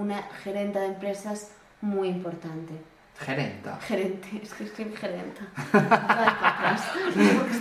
Una gerenta de empresas muy importante. Gerenta. Gerente, es que escribe gerenta. Ay, para atrás.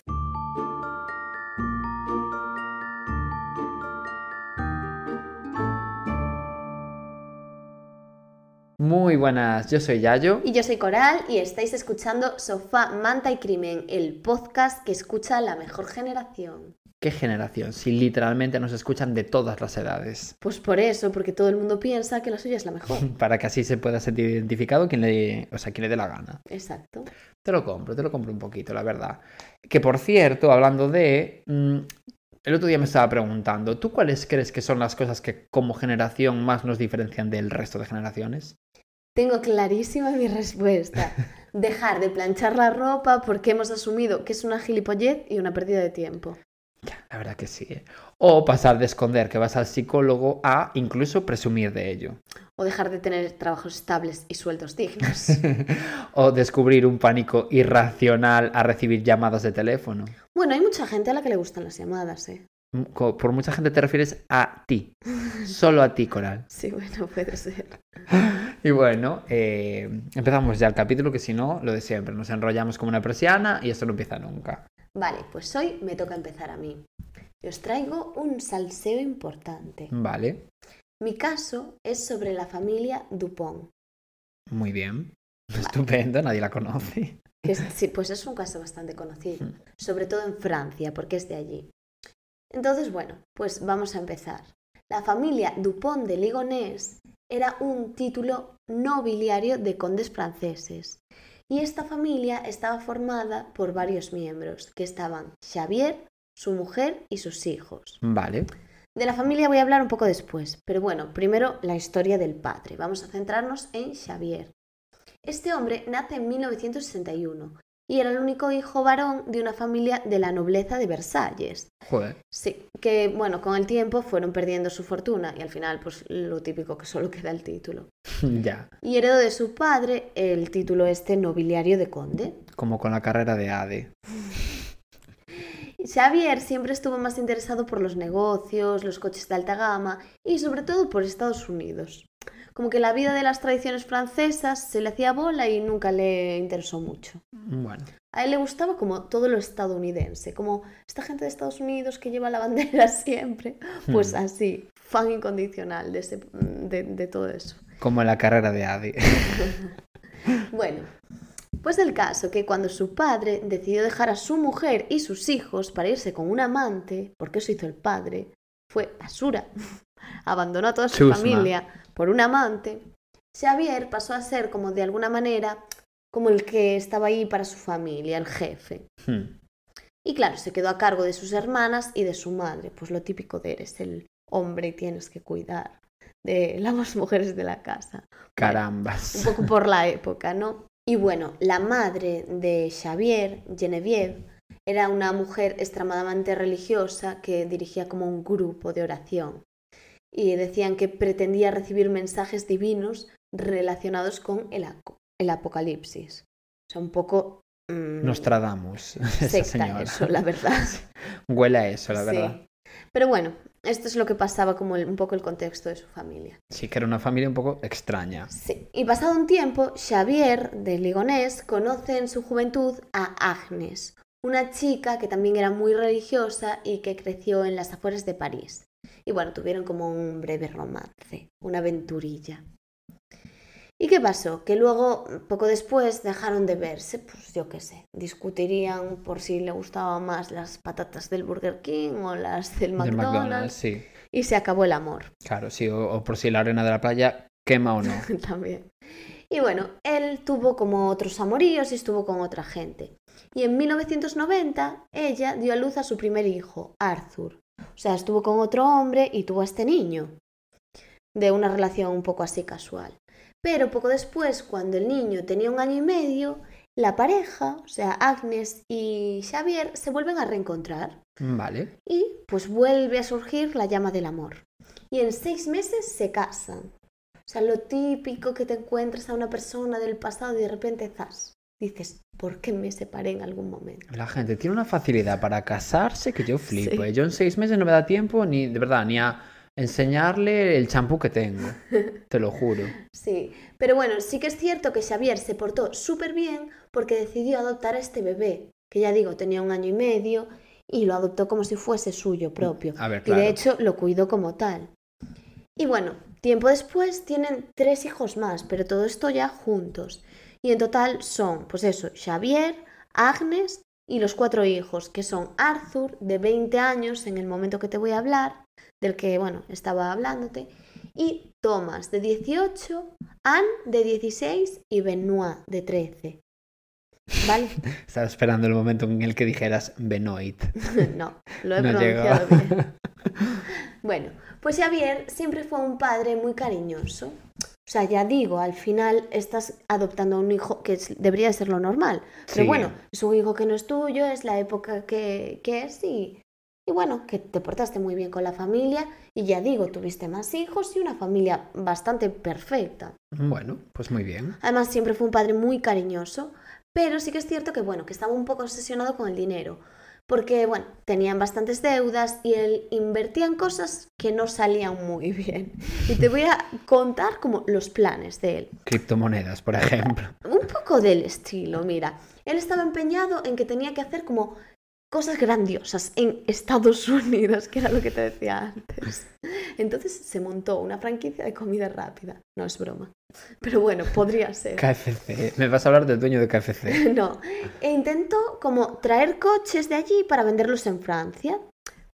Muy buenas, yo soy Yayo. Y yo soy Coral y estáis escuchando Sofá, Manta y Crimen, el podcast que escucha la mejor generación. ¿Qué generación? Si literalmente nos escuchan de todas las edades. Pues por eso, porque todo el mundo piensa que la suya es la mejor. Para que así se pueda sentir identificado quien le, o sea, quien le dé la gana. Exacto. Te lo compro, te lo compro un poquito, la verdad. Que por cierto, hablando de... mm, el otro día me estaba preguntando, ¿tú cuáles crees que son las cosas que como generación más nos diferencian del resto de generaciones? Tengo clarísima mi respuesta. Dejar de planchar la ropa porque hemos asumido que es una gilipollez y una pérdida de tiempo. La verdad que sí. ¿eh? O pasar de esconder que vas al psicólogo a incluso presumir de ello. O dejar de tener trabajos estables y sueldos dignos. o descubrir un pánico irracional a recibir llamadas de teléfono. Bueno, hay mucha gente a la que le gustan las llamadas, ¿eh? M- co- Por mucha gente te refieres a ti. Solo a ti, Coral. Sí, bueno, puede ser. Y bueno, eh, empezamos ya el capítulo, que si no, lo de siempre. Nos enrollamos como una persiana y esto no empieza nunca. Vale, pues hoy me toca empezar a mí. Y os traigo un salseo importante. Vale, Mi caso es sobre la familia Dupont. muy bien. Estupendo, nadie la conoce. Sí, pues es un caso bastante conocido, sobre todo en Francia, porque es de allí. Entonces, bueno, pues vamos a empezar. La familia Dupont de Ligonnès era un título nobiliario de condes franceses. Y esta familia estaba formada por varios miembros, que estaban Xavier, su mujer y sus hijos. Vale, De la familia voy a hablar un poco después, pero bueno, primero la historia del padre. Vamos a centrarnos en Xavier. Este hombre nace en 1961 y era el único hijo varón de una familia de la nobleza de Versalles. joder. Sí, que bueno, con el tiempo fueron perdiendo su fortuna y al final pues lo típico que solo queda el título. ya, Y heredó de su padre el título este nobiliario de conde. como con la carrera de ADE. Xavier siempre estuvo más interesado por los negocios, los coches de alta gama y sobre todo por Estados Unidos. Como que la vida de las tradiciones francesas se le hacía bola y nunca le interesó mucho. Bueno, A él le gustaba como todo lo estadounidense, como esta gente de Estados Unidos que lleva la bandera siempre. Pues así, fan incondicional de, ese- de, de todo eso. como la carrera de ADE. Bueno, pues el caso que cuando su padre decidió dejar a su mujer y sus hijos para irse con un amante, porque eso hizo el padre, fue basura. Abandonó a toda su Chusma. familia por un amante. Xavier pasó a ser como de alguna manera como el que estaba ahí para su familia, el jefe. Hmm, Y claro, se quedó a cargo de sus hermanas y de su madre, pues lo típico de eres el hombre y tienes que cuidar de las mujeres de la casa. un Carambas. poco por la época, ¿no? Y bueno, la madre de Xavier, Genevieve, era una mujer extremadamente religiosa que dirigía como un grupo de oración. Y decían que pretendía recibir mensajes divinos relacionados con el, el apocalipsis. O sea, un poco... mm, Nostradamus, esa señora. eso, la verdad. Huele a eso, la Sí. verdad. Pero bueno, esto es lo que pasaba como el- un poco el contexto de su familia. Sí, que era una familia un poco extraña. Sí. Y pasado un tiempo, Xavier de Ligonés conoce en su juventud a Agnes, una chica que también era muy religiosa y que creció en las afueras de París. Y bueno, tuvieron como un breve romance, una aventurilla. ¿Y qué pasó? Que luego, poco después, dejaron de verse, pues yo qué sé, discutirían por si le gustaban más las patatas del Burger King o las del McDonald's, McDonald's, sí. y se acabó el amor. Claro, sí, o, o por si la arena de la playa quema o no. También. Y bueno, él tuvo como otros amoríos y estuvo con otra gente. Y en 1990 ella dio a luz a su primer hijo, Arthur. O sea, estuvo con otro hombre y tuvo a este niño. de una relación un poco así casual. Pero poco después, cuando el niño tenía un año y medio, la pareja, o sea, Agnes y Xavier, se vuelven a reencontrar. Vale. Y pues vuelve a surgir la llama del amor. Y en seis meses se casan. O sea, lo típico que te encuentras a una persona del pasado y de repente zas. Dices, ¿por qué me separé en algún momento? La gente tiene una facilidad para casarse que yo flipo. Sí. ¿eh? Yo en seis meses no me da tiempo ni, de verdad, ni a enseñarle el champú que tengo. Te lo juro. Sí, pero bueno, sí que es cierto que Xavier se portó súper bien porque decidió adoptar a este bebé, que ya digo, tenía un año y medio y lo adoptó como si fuese suyo propio. A ver, Y claro. de hecho lo cuidó como tal. Y bueno, tiempo después tienen tres hijos más, pero todo esto ya juntos. Y en total son, pues eso, Xavier, Agnes y los cuatro hijos, que son Arthur, de 20 años en el momento que te voy a hablar, del que, bueno, estaba hablándote, y Thomas, de 18, Anne, de 16 y Benoit, de 13. ¿Vale? Estaba esperando el momento en el que dijeras Benoit. no, lo he No pronunciado llegó. bien. Bueno, pues Xavier siempre fue un padre muy cariñoso. O sea, ya digo, al final estás adoptando a un hijo que es- debería ser lo normal. Pero Sí. bueno, es un hijo que no es tuyo, es la época que, que es y, y bueno, que te portaste muy bien con la familia y ya digo, tuviste más hijos y una familia bastante perfecta. Bueno, pues muy bien. Además, siempre fue un padre muy cariñoso, pero sí que es cierto que, bueno, que estaba un poco obsesionado con el dinero, porque, bueno, tenían bastantes deudas y él invertía en cosas que no salían muy bien. Y te voy a contar como los planes de él. Criptomonedas, por ejemplo. Un poco del estilo, mira. Él estaba empeñado en que tenía que hacer como cosas grandiosas en Estados Unidos, que era lo que te decía antes. Entonces se montó una franquicia de comida rápida. No es broma. Pero bueno, podría ser. KFC. Me vas a hablar del dueño de KFC. No, e intentó como traer coches de allí para venderlos en Francia,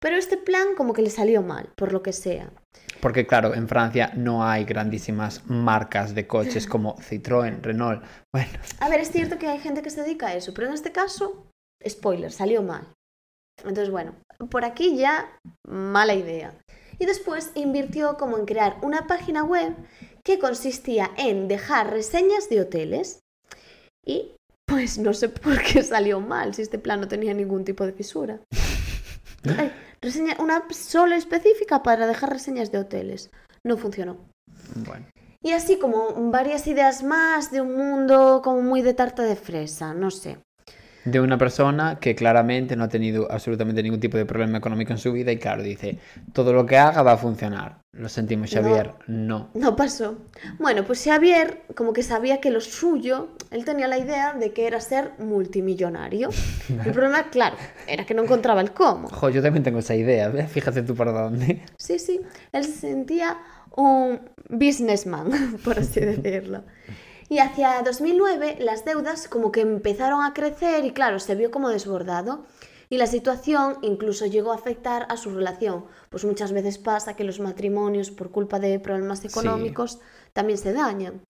pero este plan como que le salió mal, por lo que sea. Porque claro, en Francia no hay grandísimas marcas de coches como Citroën, Renault. Bueno, A ver, es cierto que hay gente que se dedica a eso, pero en este caso, spoiler, salió mal. Entonces, bueno, por aquí ya mala idea. Y después invirtió como en crear una página web que consistía en dejar reseñas de hoteles. Y pues no sé por qué salió mal, si este plan no tenía ningún tipo de fisura. Ay, reseña, una solo específica para dejar reseñas de hoteles. No funcionó. bueno. Y así como varias ideas más de un mundo como muy de tarta de fresa, no sé. De una persona que claramente no ha tenido absolutamente ningún tipo de problema económico en su vida y claro, dice, todo lo que haga va a funcionar. Lo sentimos. Xavier. No. No pasó. Bueno, pues Xavier como que sabía que lo suyo, él tenía la idea de que era ser multimillonario. El problema, claro, era que no encontraba el cómo. Jo, yo también tengo esa idea. ¿ves? Fíjate tú por dónde. Sí, sí, él se sentía un businessman, por así decirlo. Y hacia 2009 las deudas como que empezaron a crecer y claro, se vio como desbordado. Y la situación incluso llegó a afectar a su relación. Pues muchas veces pasa que los matrimonios, por culpa de problemas económicos, también se dañan.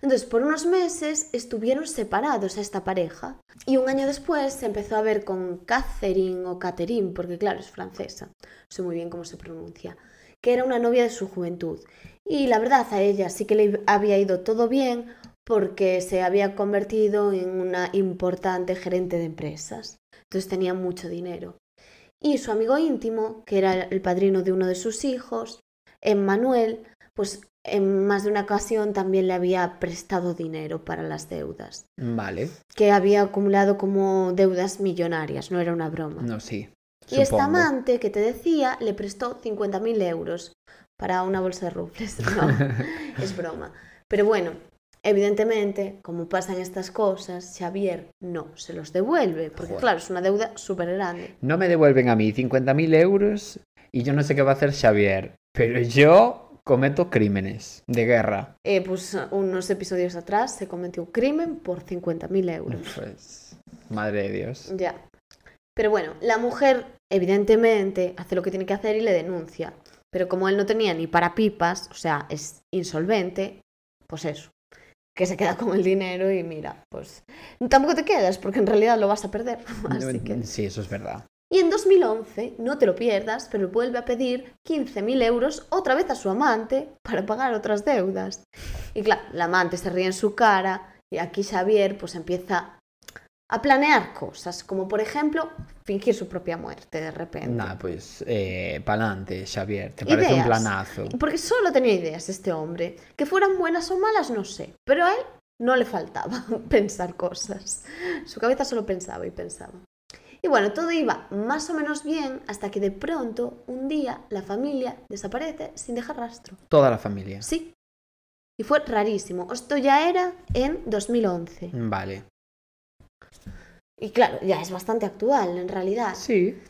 Entonces, por unos meses estuvieron separados a esta pareja. Y un año después se empezó a ver con Catherine o Catherine, porque claro, es francesa. No sé muy bien cómo se pronuncia. Que era una novia de su juventud. Y la verdad, a ella sí que le había ido todo bien porque se había convertido en una importante gerente de empresas. Entonces tenía mucho dinero. Y su amigo íntimo, que era el padrino de uno de sus hijos, Emmanuel, pues en más de una ocasión también le había prestado dinero para las deudas, Vale. que había acumulado como deudas millonarias, no era una broma. No, sí. y esta supongo. amante que te decía le prestó 50.000 euros para una bolsa de rufles. No, es broma. Pero bueno, evidentemente, como pasan estas cosas, Xavier no se los devuelve, porque Joder. claro, es una deuda súper grande. No me devuelven a mí 50.000 euros y yo no sé qué va a hacer Xavier. Pero yo cometo crímenes de guerra. Eh, pues unos episodios atrás se cometió un crimen por 50.000 euros. Pues, madre de Dios. Ya. Pero bueno, la mujer evidentemente hace lo que tiene que hacer y le denuncia. Pero como él no tenía ni para pipas, o sea, es insolvente, pues eso. Que se queda con el dinero y mira, pues tampoco te quedas porque en realidad lo vas a perder. Así que... Sí, eso es verdad. Y en 2011, no te lo pierdas, pero vuelve a pedir 15.000 euros otra vez a su amante para pagar otras deudas. Y claro, la amante se ríe en su cara y aquí Xavier pues empieza a planear cosas, como por ejemplo fingir su propia muerte de repente. Nah, pues eh, pa'lante, Xavier, te parece un planazo. Porque solo tenía ideas este hombre. Que fueran buenas o malas, no sé. Pero a él no le faltaba pensar cosas. Su cabeza solo pensaba y pensaba. Y bueno, todo iba más o menos bien hasta que de pronto, un día, la familia desaparece sin dejar rastro. Toda la familia. Sí. Y fue rarísimo. Esto ya era en 2011. Vale. Y claro, ya es bastante actual en realidad. Sí.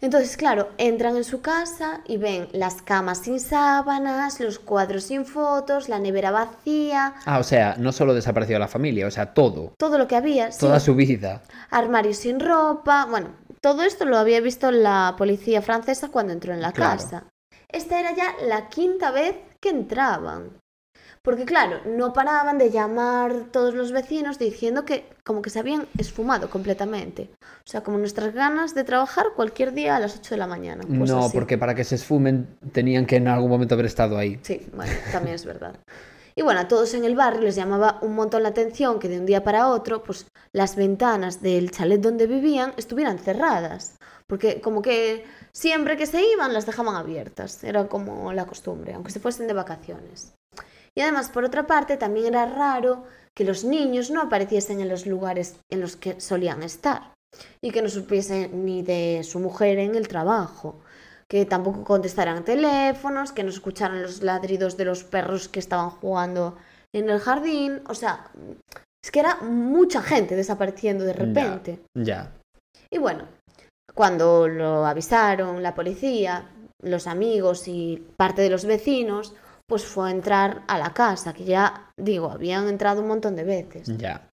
Entonces, claro, entran en su casa y ven las camas sin sábanas, los cuadros sin fotos, la nevera vacía, Ah, o sea, no solo desapareció la familia, o sea, todo. todo lo que había, sí, Toda su vida. armarios sin ropa, bueno, todo esto lo había visto la policía francesa cuando entró en la Claro. casa. Esta era ya la quinta vez que entraban. Porque claro, no paraban de llamar todos los vecinos diciendo que como que se habían esfumado completamente. O sea, como nuestras ganas de trabajar cualquier día a las 8 de la mañana. pues no, así. porque para que se esfumen tenían que en algún momento haber estado ahí. Sí, bueno, también es verdad. Y bueno, a todos en el barrio les llamaba un montón la atención que de un día para otro, pues las ventanas del chalet donde vivían estuvieran cerradas. Porque como que siempre que se iban las dejaban abiertas. Era como la costumbre, aunque se fuesen de vacaciones. Y además, por otra parte, también era raro que los niños no apareciesen en los lugares en los que solían estar. Y que no supiesen ni de su mujer en el trabajo que tampoco contestaran teléfonos, que no escucharan los ladridos de los perros que estaban jugando en el jardín. O sea, es que era mucha gente desapareciendo de repente. Ya. Y bueno, cuando lo avisaron la policía, los amigos y parte de los vecinos, pues fue a entrar a la casa, que ya digo, habían entrado un montón de veces. Ya.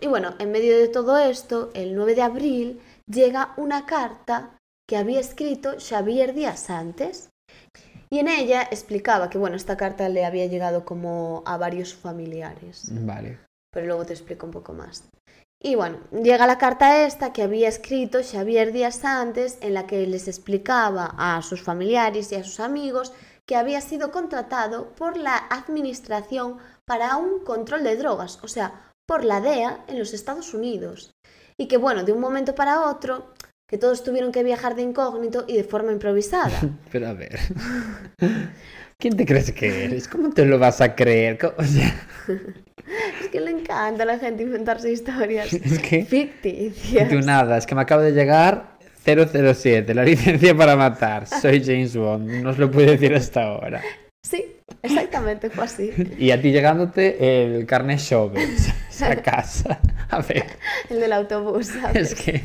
Y bueno, en medio de todo esto, el 9 de abril llega una carta que había escrito Xavier días antes. Y en ella explicaba que, bueno, esta carta le había llegado como a varios familiares. Vale. Pero luego te explico un poco más. Y bueno, llega la carta esta que había escrito Xavier días antes, en la que les explicaba a sus familiares y a sus amigos que había sido contratado por la Administración para un control de drogas, o sea, por la DEA en los Estados Unidos. Y que bueno, de un momento para otro, que todos tuvieron que viajar de incógnito y de forma improvisada. Pero a ver. ¿Quién te crees que eres? ¿Cómo te lo vas a creer? ¿Cómo- O sea, es que le encanta a la gente inventarse historias es que ficticias. tú nada, es que me acaba de llegar 007, la licencia para matar. Soy James Bond, no os lo puedo decir hasta ahora. Sí, exactamente fue así. Y a ti llegándote el carnet Shovels a casa. A ver, El del autobús. ¿sabes? es que.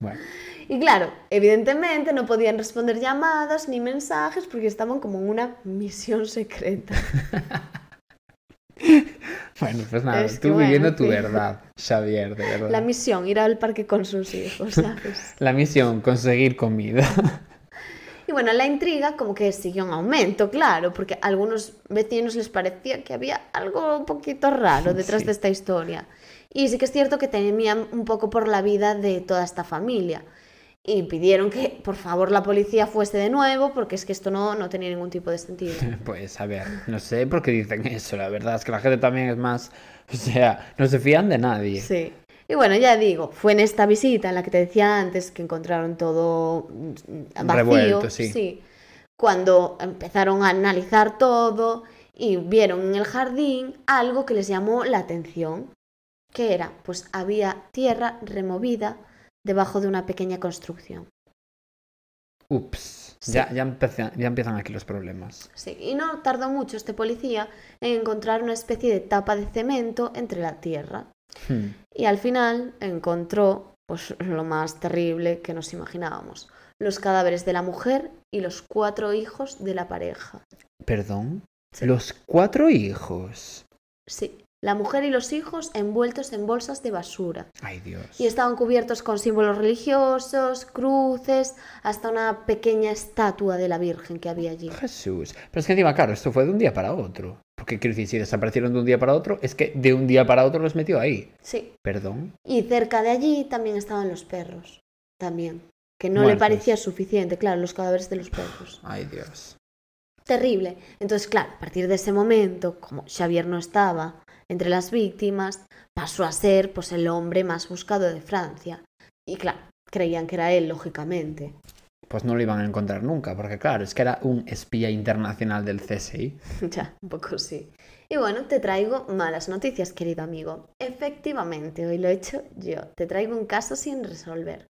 Bueno, Y claro, evidentemente no podían responder llamadas ni mensajes porque estaban como en una misión secreta. bueno pues nada, Es que tú bueno, viviendo en tu verdad, Xavier, de verdad. La misión, ir al parque con sus hijos, ¿sabes? La misión, conseguir comida. Y bueno, la intriga como que siguió en aumento, claro, porque a algunos vecinos les parecía que había algo un poquito raro detrás Sí. de esta historia. Y sí que es cierto que temían un poco por la vida de toda esta familia. Y pidieron que por favor la policía fuese de nuevo porque es que esto no, no tenía ningún tipo de sentido. Pues a ver, no sé por qué dicen eso, la verdad es que la gente también es más, o sea, no se fían de nadie. Sí. Y bueno, ya digo, fue en esta visita en la que te decía antes que encontraron todo mm, vacío. Revuelto, sí. Cuando empezaron a analizar todo y vieron en el jardín algo que les llamó la atención. ¿Qué era? Pues había tierra removida debajo de una pequeña construcción. Ups, Sí. ya, ya, empiezan, ya empiezan aquí los problemas. Sí, y no tardó mucho este policía en encontrar una especie de tapa de cemento entre la tierra. Hmm. Y al final encontró pues, lo más terrible que nos imaginábamos, los cadáveres de la mujer y los cuatro hijos de la pareja. ¿Perdón? Sí. Los cuatro hijos. Sí, la mujer y los hijos envueltos en bolsas de basura. Ay, Dios. Y estaban cubiertos con símbolos religiosos, cruces, hasta una pequeña estatua de la Virgen que había allí. Jesús. Pero es que encima, claro, esto fue de un día para otro. Porque quiero decir, si desaparecieron de un día para otro, es que de un día para otro los metió ahí. Sí, ¿Perdón? y cerca de allí también estaban los perros. También. que no le parecía suficiente, claro, los cadáveres de los perros. Ay, Dios. Terrible. Entonces, claro, a partir de ese momento, como Xavier no estaba entre las víctimas, pasó a ser pues el hombre más buscado de Francia. Y claro, creían que era él, lógicamente. Pues no lo iban a encontrar nunca, porque claro, es que era un espía internacional del CSI. ya, un poco sí. Y bueno, te traigo malas noticias, querido amigo. Efectivamente, hoy lo he hecho yo. Te traigo un caso sin resolver.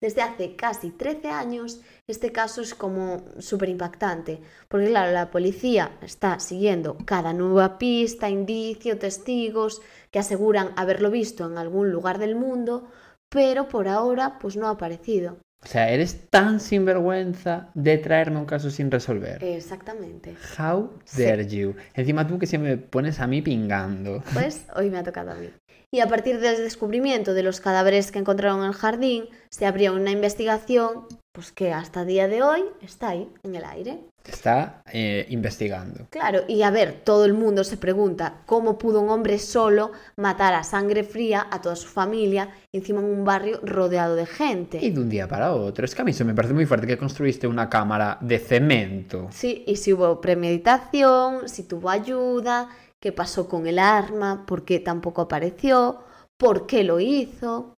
Desde hace casi 13 años, este caso es como súper impactante, porque claro, la policía está siguiendo cada nueva pista, indicio, testigos que aseguran haberlo visto en algún lugar del mundo, pero por ahora pues no ha aparecido. O sea, eres tan sinvergüenza de traerme un caso sin resolver. Exactamente. How Sí. dare you? Encima tú que siempre me pones a mí pingando. Pues hoy me ha tocado a mí. Y a partir del descubrimiento de los cadáveres que encontraron en el jardín, se abrió una investigación pues que hasta día de hoy está ahí, en el aire. Está eh, investigando. Claro, y a ver, todo el mundo se pregunta cómo pudo un hombre solo matar a sangre fría a toda su familia, encima en un barrio rodeado de gente. Y de un día para otro. Es que a mí se me parece muy fuerte que construiste una cámara de cemento. Sí, y si hubo premeditación, si tuvo ayuda, qué pasó con el arma, por qué tampoco apareció, por qué lo hizo.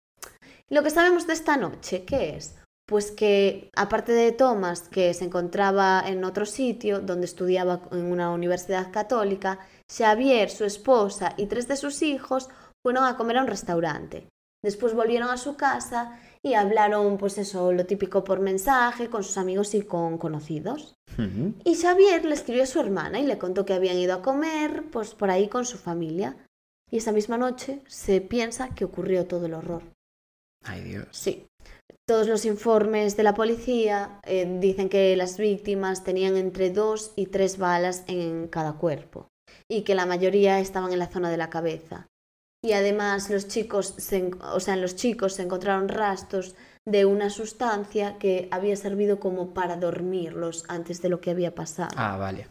Lo que sabemos de esta noche, ¿qué es? Pues que aparte de Thomas, que se encontraba en otro sitio donde estudiaba en una universidad católica, Xavier, su esposa y tres de sus hijos fueron a comer a un restaurante. Después volvieron a su casa y hablaron, pues eso, lo típico por mensaje, con sus amigos y con conocidos. Y Xavier le escribió a su hermana y le contó que habían ido a comer, pues por ahí con su familia. Y esa misma noche se piensa que ocurrió todo el horror. Ay, Dios. Sí. Todos los informes de la policía eh, dicen que las víctimas tenían entre dos y tres balas en cada cuerpo y que la mayoría estaban en la zona de la cabeza. Y además los chicos, se o sea, en los chicos se encontraron rastros de una sustancia que había servido como para dormirlos antes de lo que había pasado. Ah, vale.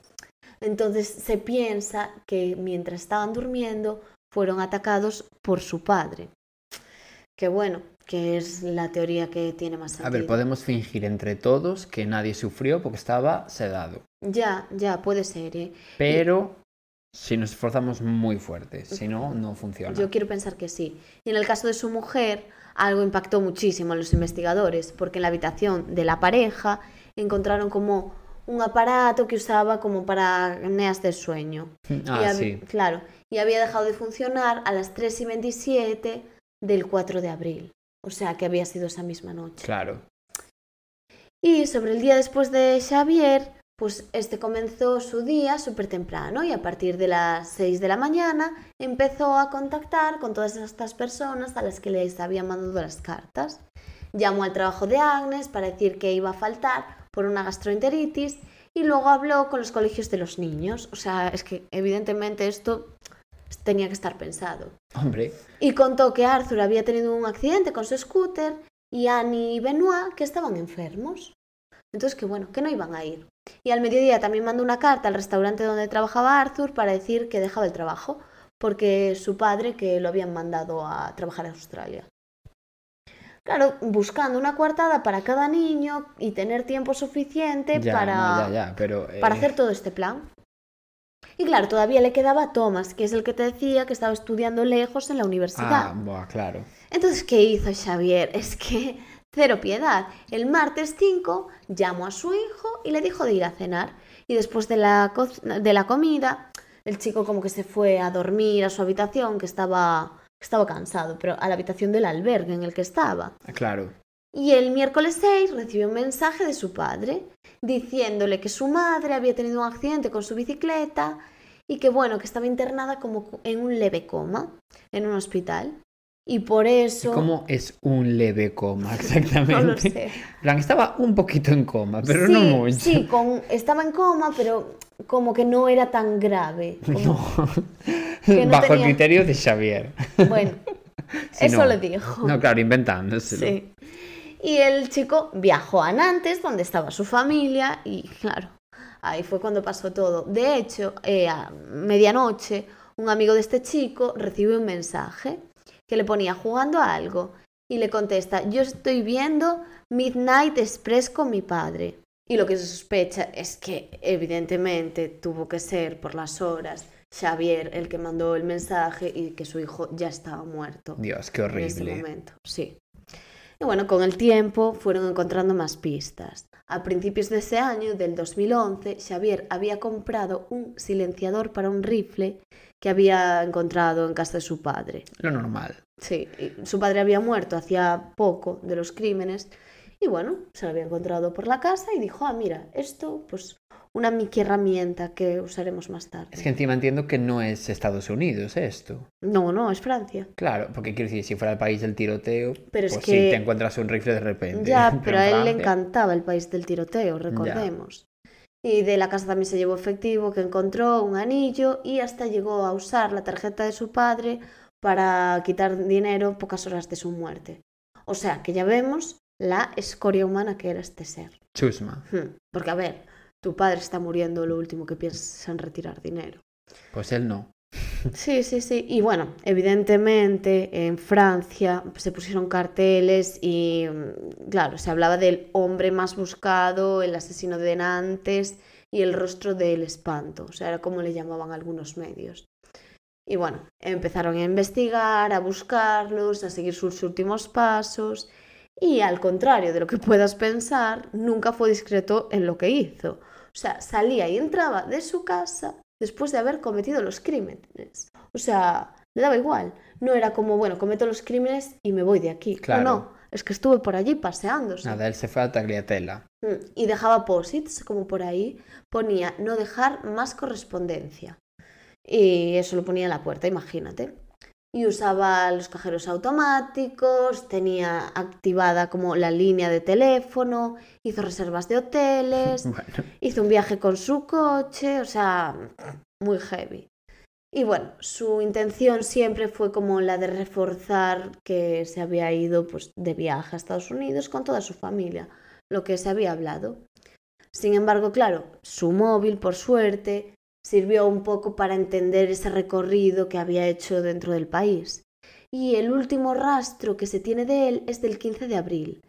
Entonces se piensa que mientras estaban durmiendo fueron atacados por su padre. Que bueno, que es la teoría que tiene más A sentido. ver, podemos fingir entre todos que nadie sufrió porque estaba sedado. Ya, ya, puede ser. ¿eh? Pero si nos esforzamos muy fuerte, si no, no funciona. Yo quiero pensar que sí. Y en el caso de su mujer, algo impactó muchísimo a los investigadores, porque en la habitación de la pareja encontraron como un aparato que usaba como para apneas del sueño. Ah, y hab- sí. Claro, y había dejado de funcionar a las 3 y 27 del 4 de abril. O sea que había sido esa misma noche. Claro. Y sobre el día después de Xavier, pues este comenzó su día súper temprano y a partir de las 6 de la mañana empezó a contactar con todas estas personas a las que les había mandado las cartas. Llamó al trabajo de Agnes para decir que iba a faltar por una gastroenteritis y luego habló con los colegios de los niños. O sea, es que evidentemente esto tenía que estar pensado. Hombre, Y contó que Arthur había tenido un accidente con su scooter y Annie y Benoit que estaban enfermos. Entonces que bueno, que no iban a ir. Y al mediodía también mandó una carta al restaurante donde trabajaba Arthur para decir que dejaba el trabajo, porque su padre que lo habían mandado a trabajar a Australia. Claro, buscando una coartada para cada niño y tener tiempo suficiente ya, para, no, ya, ya, pero... eh, para hacer todo este plan. Y claro, todavía le quedaba Thomas, que es el que te decía que estaba estudiando lejos en la universidad. Ah, claro. Entonces, ¿qué hizo Xavier? Es que cero piedad. El martes 5 llamó a su hijo y le dijo de ir a cenar. Y después de la, co- de la comida, el chico como que se fue a dormir a su habitación, que estaba, estaba cansado, pero a la habitación del albergue en el que estaba. Claro. Y el miércoles 6 recibió un mensaje de su padre diciéndole que su madre había tenido un accidente con su bicicleta y que bueno, que estaba internada como en un leve coma en un hospital. Y por eso... ¿Cómo es un leve coma exactamente? No lo sé. En plan, estaba un poquito en coma, pero sí, no mucho. Sí, con, estaba en coma, pero como que no era tan grave. como- No. No Bajo el criterio de Xavier. Bueno, Si eso no. lo dijo. No, claro, inventándoselo. Sí. Y el chico viajó a Nantes, donde estaba su familia, y claro, ahí fue cuando pasó todo. De hecho, eh, a medianoche, un amigo de este chico recibió un mensaje que le ponía jugando a algo y le contesta, yo estoy viendo Midnight Express con mi padre. Y lo que se sospecha es que evidentemente tuvo que ser por las horas Xavier el que mandó el mensaje y que su hijo ya estaba muerto. Dios, qué En ese horrible. momento, sí. Y bueno, con el tiempo fueron encontrando más pistas. A principios de ese año, del 2011, Xavier había comprado un silenciador para un rifle que había encontrado en casa de su padre. Lo normal. Sí, su padre había muerto hacía poco de los crímenes y bueno, se lo había encontrado por la casa y dijo, ah, mira, esto, pues una micro herramienta que usaremos más tarde. Es que encima entiendo que no es Estados Unidos esto. No, no, es Francia. Claro, porque quiero decir, si fuera el país del tiroteo, Pero es pues que- sí, te encuentras un rifle de repente. Ya, pero a él le encantaba el país del tiroteo, recordemos. Y de la casa también se llevó efectivo, que encontró un anillo y hasta llegó a usar la tarjeta de su padre para quitar dinero pocas horas de su muerte. O sea, que ya vemos la escoria humana que era este ser. Chusma. Hmm, Porque, a ver, tu padre está muriendo, lo último que piensas es en retirar dinero. Pues él no. Sí, sí, sí. Y bueno, evidentemente en Francia se pusieron carteles y, mm, claro, se hablaba del hombre más buscado, el asesino de Nantes y el rostro del espanto. O sea, era como le llamaban algunos medios. Y bueno, empezaron a investigar, a buscarlos, a seguir sus últimos pasos. Y al contrario de lo que puedas pensar, nunca fue discreto en lo que hizo. O sea, salía y entraba de su casa después de haber cometido los crímenes. O sea, le daba igual. No era como, bueno, cometo los crímenes y me voy de aquí. No, Claro. No, es que estuve por allí paseándose. Nada, él se fue a Tagliatella. Mm, Y dejaba posits, como por ahí, ponía no dejar más correspondencia. Y eso lo ponía en la puerta, imagínate. Y usaba los cajeros automáticos, tenía activada como la línea de teléfono, hizo reservas de hoteles, Bueno, hizo un viaje con su coche, o sea, muy heavy. Y bueno, su intención siempre fue como la de reforzar que se había ido pues, de viaje a Estados Unidos con toda su familia, lo que se había hablado. Sin embargo, claro, su móvil, por suerte, sirvió un poco para entender ese recorrido que había hecho dentro del país. Y el último rastro que se tiene de él es del 15 de abril,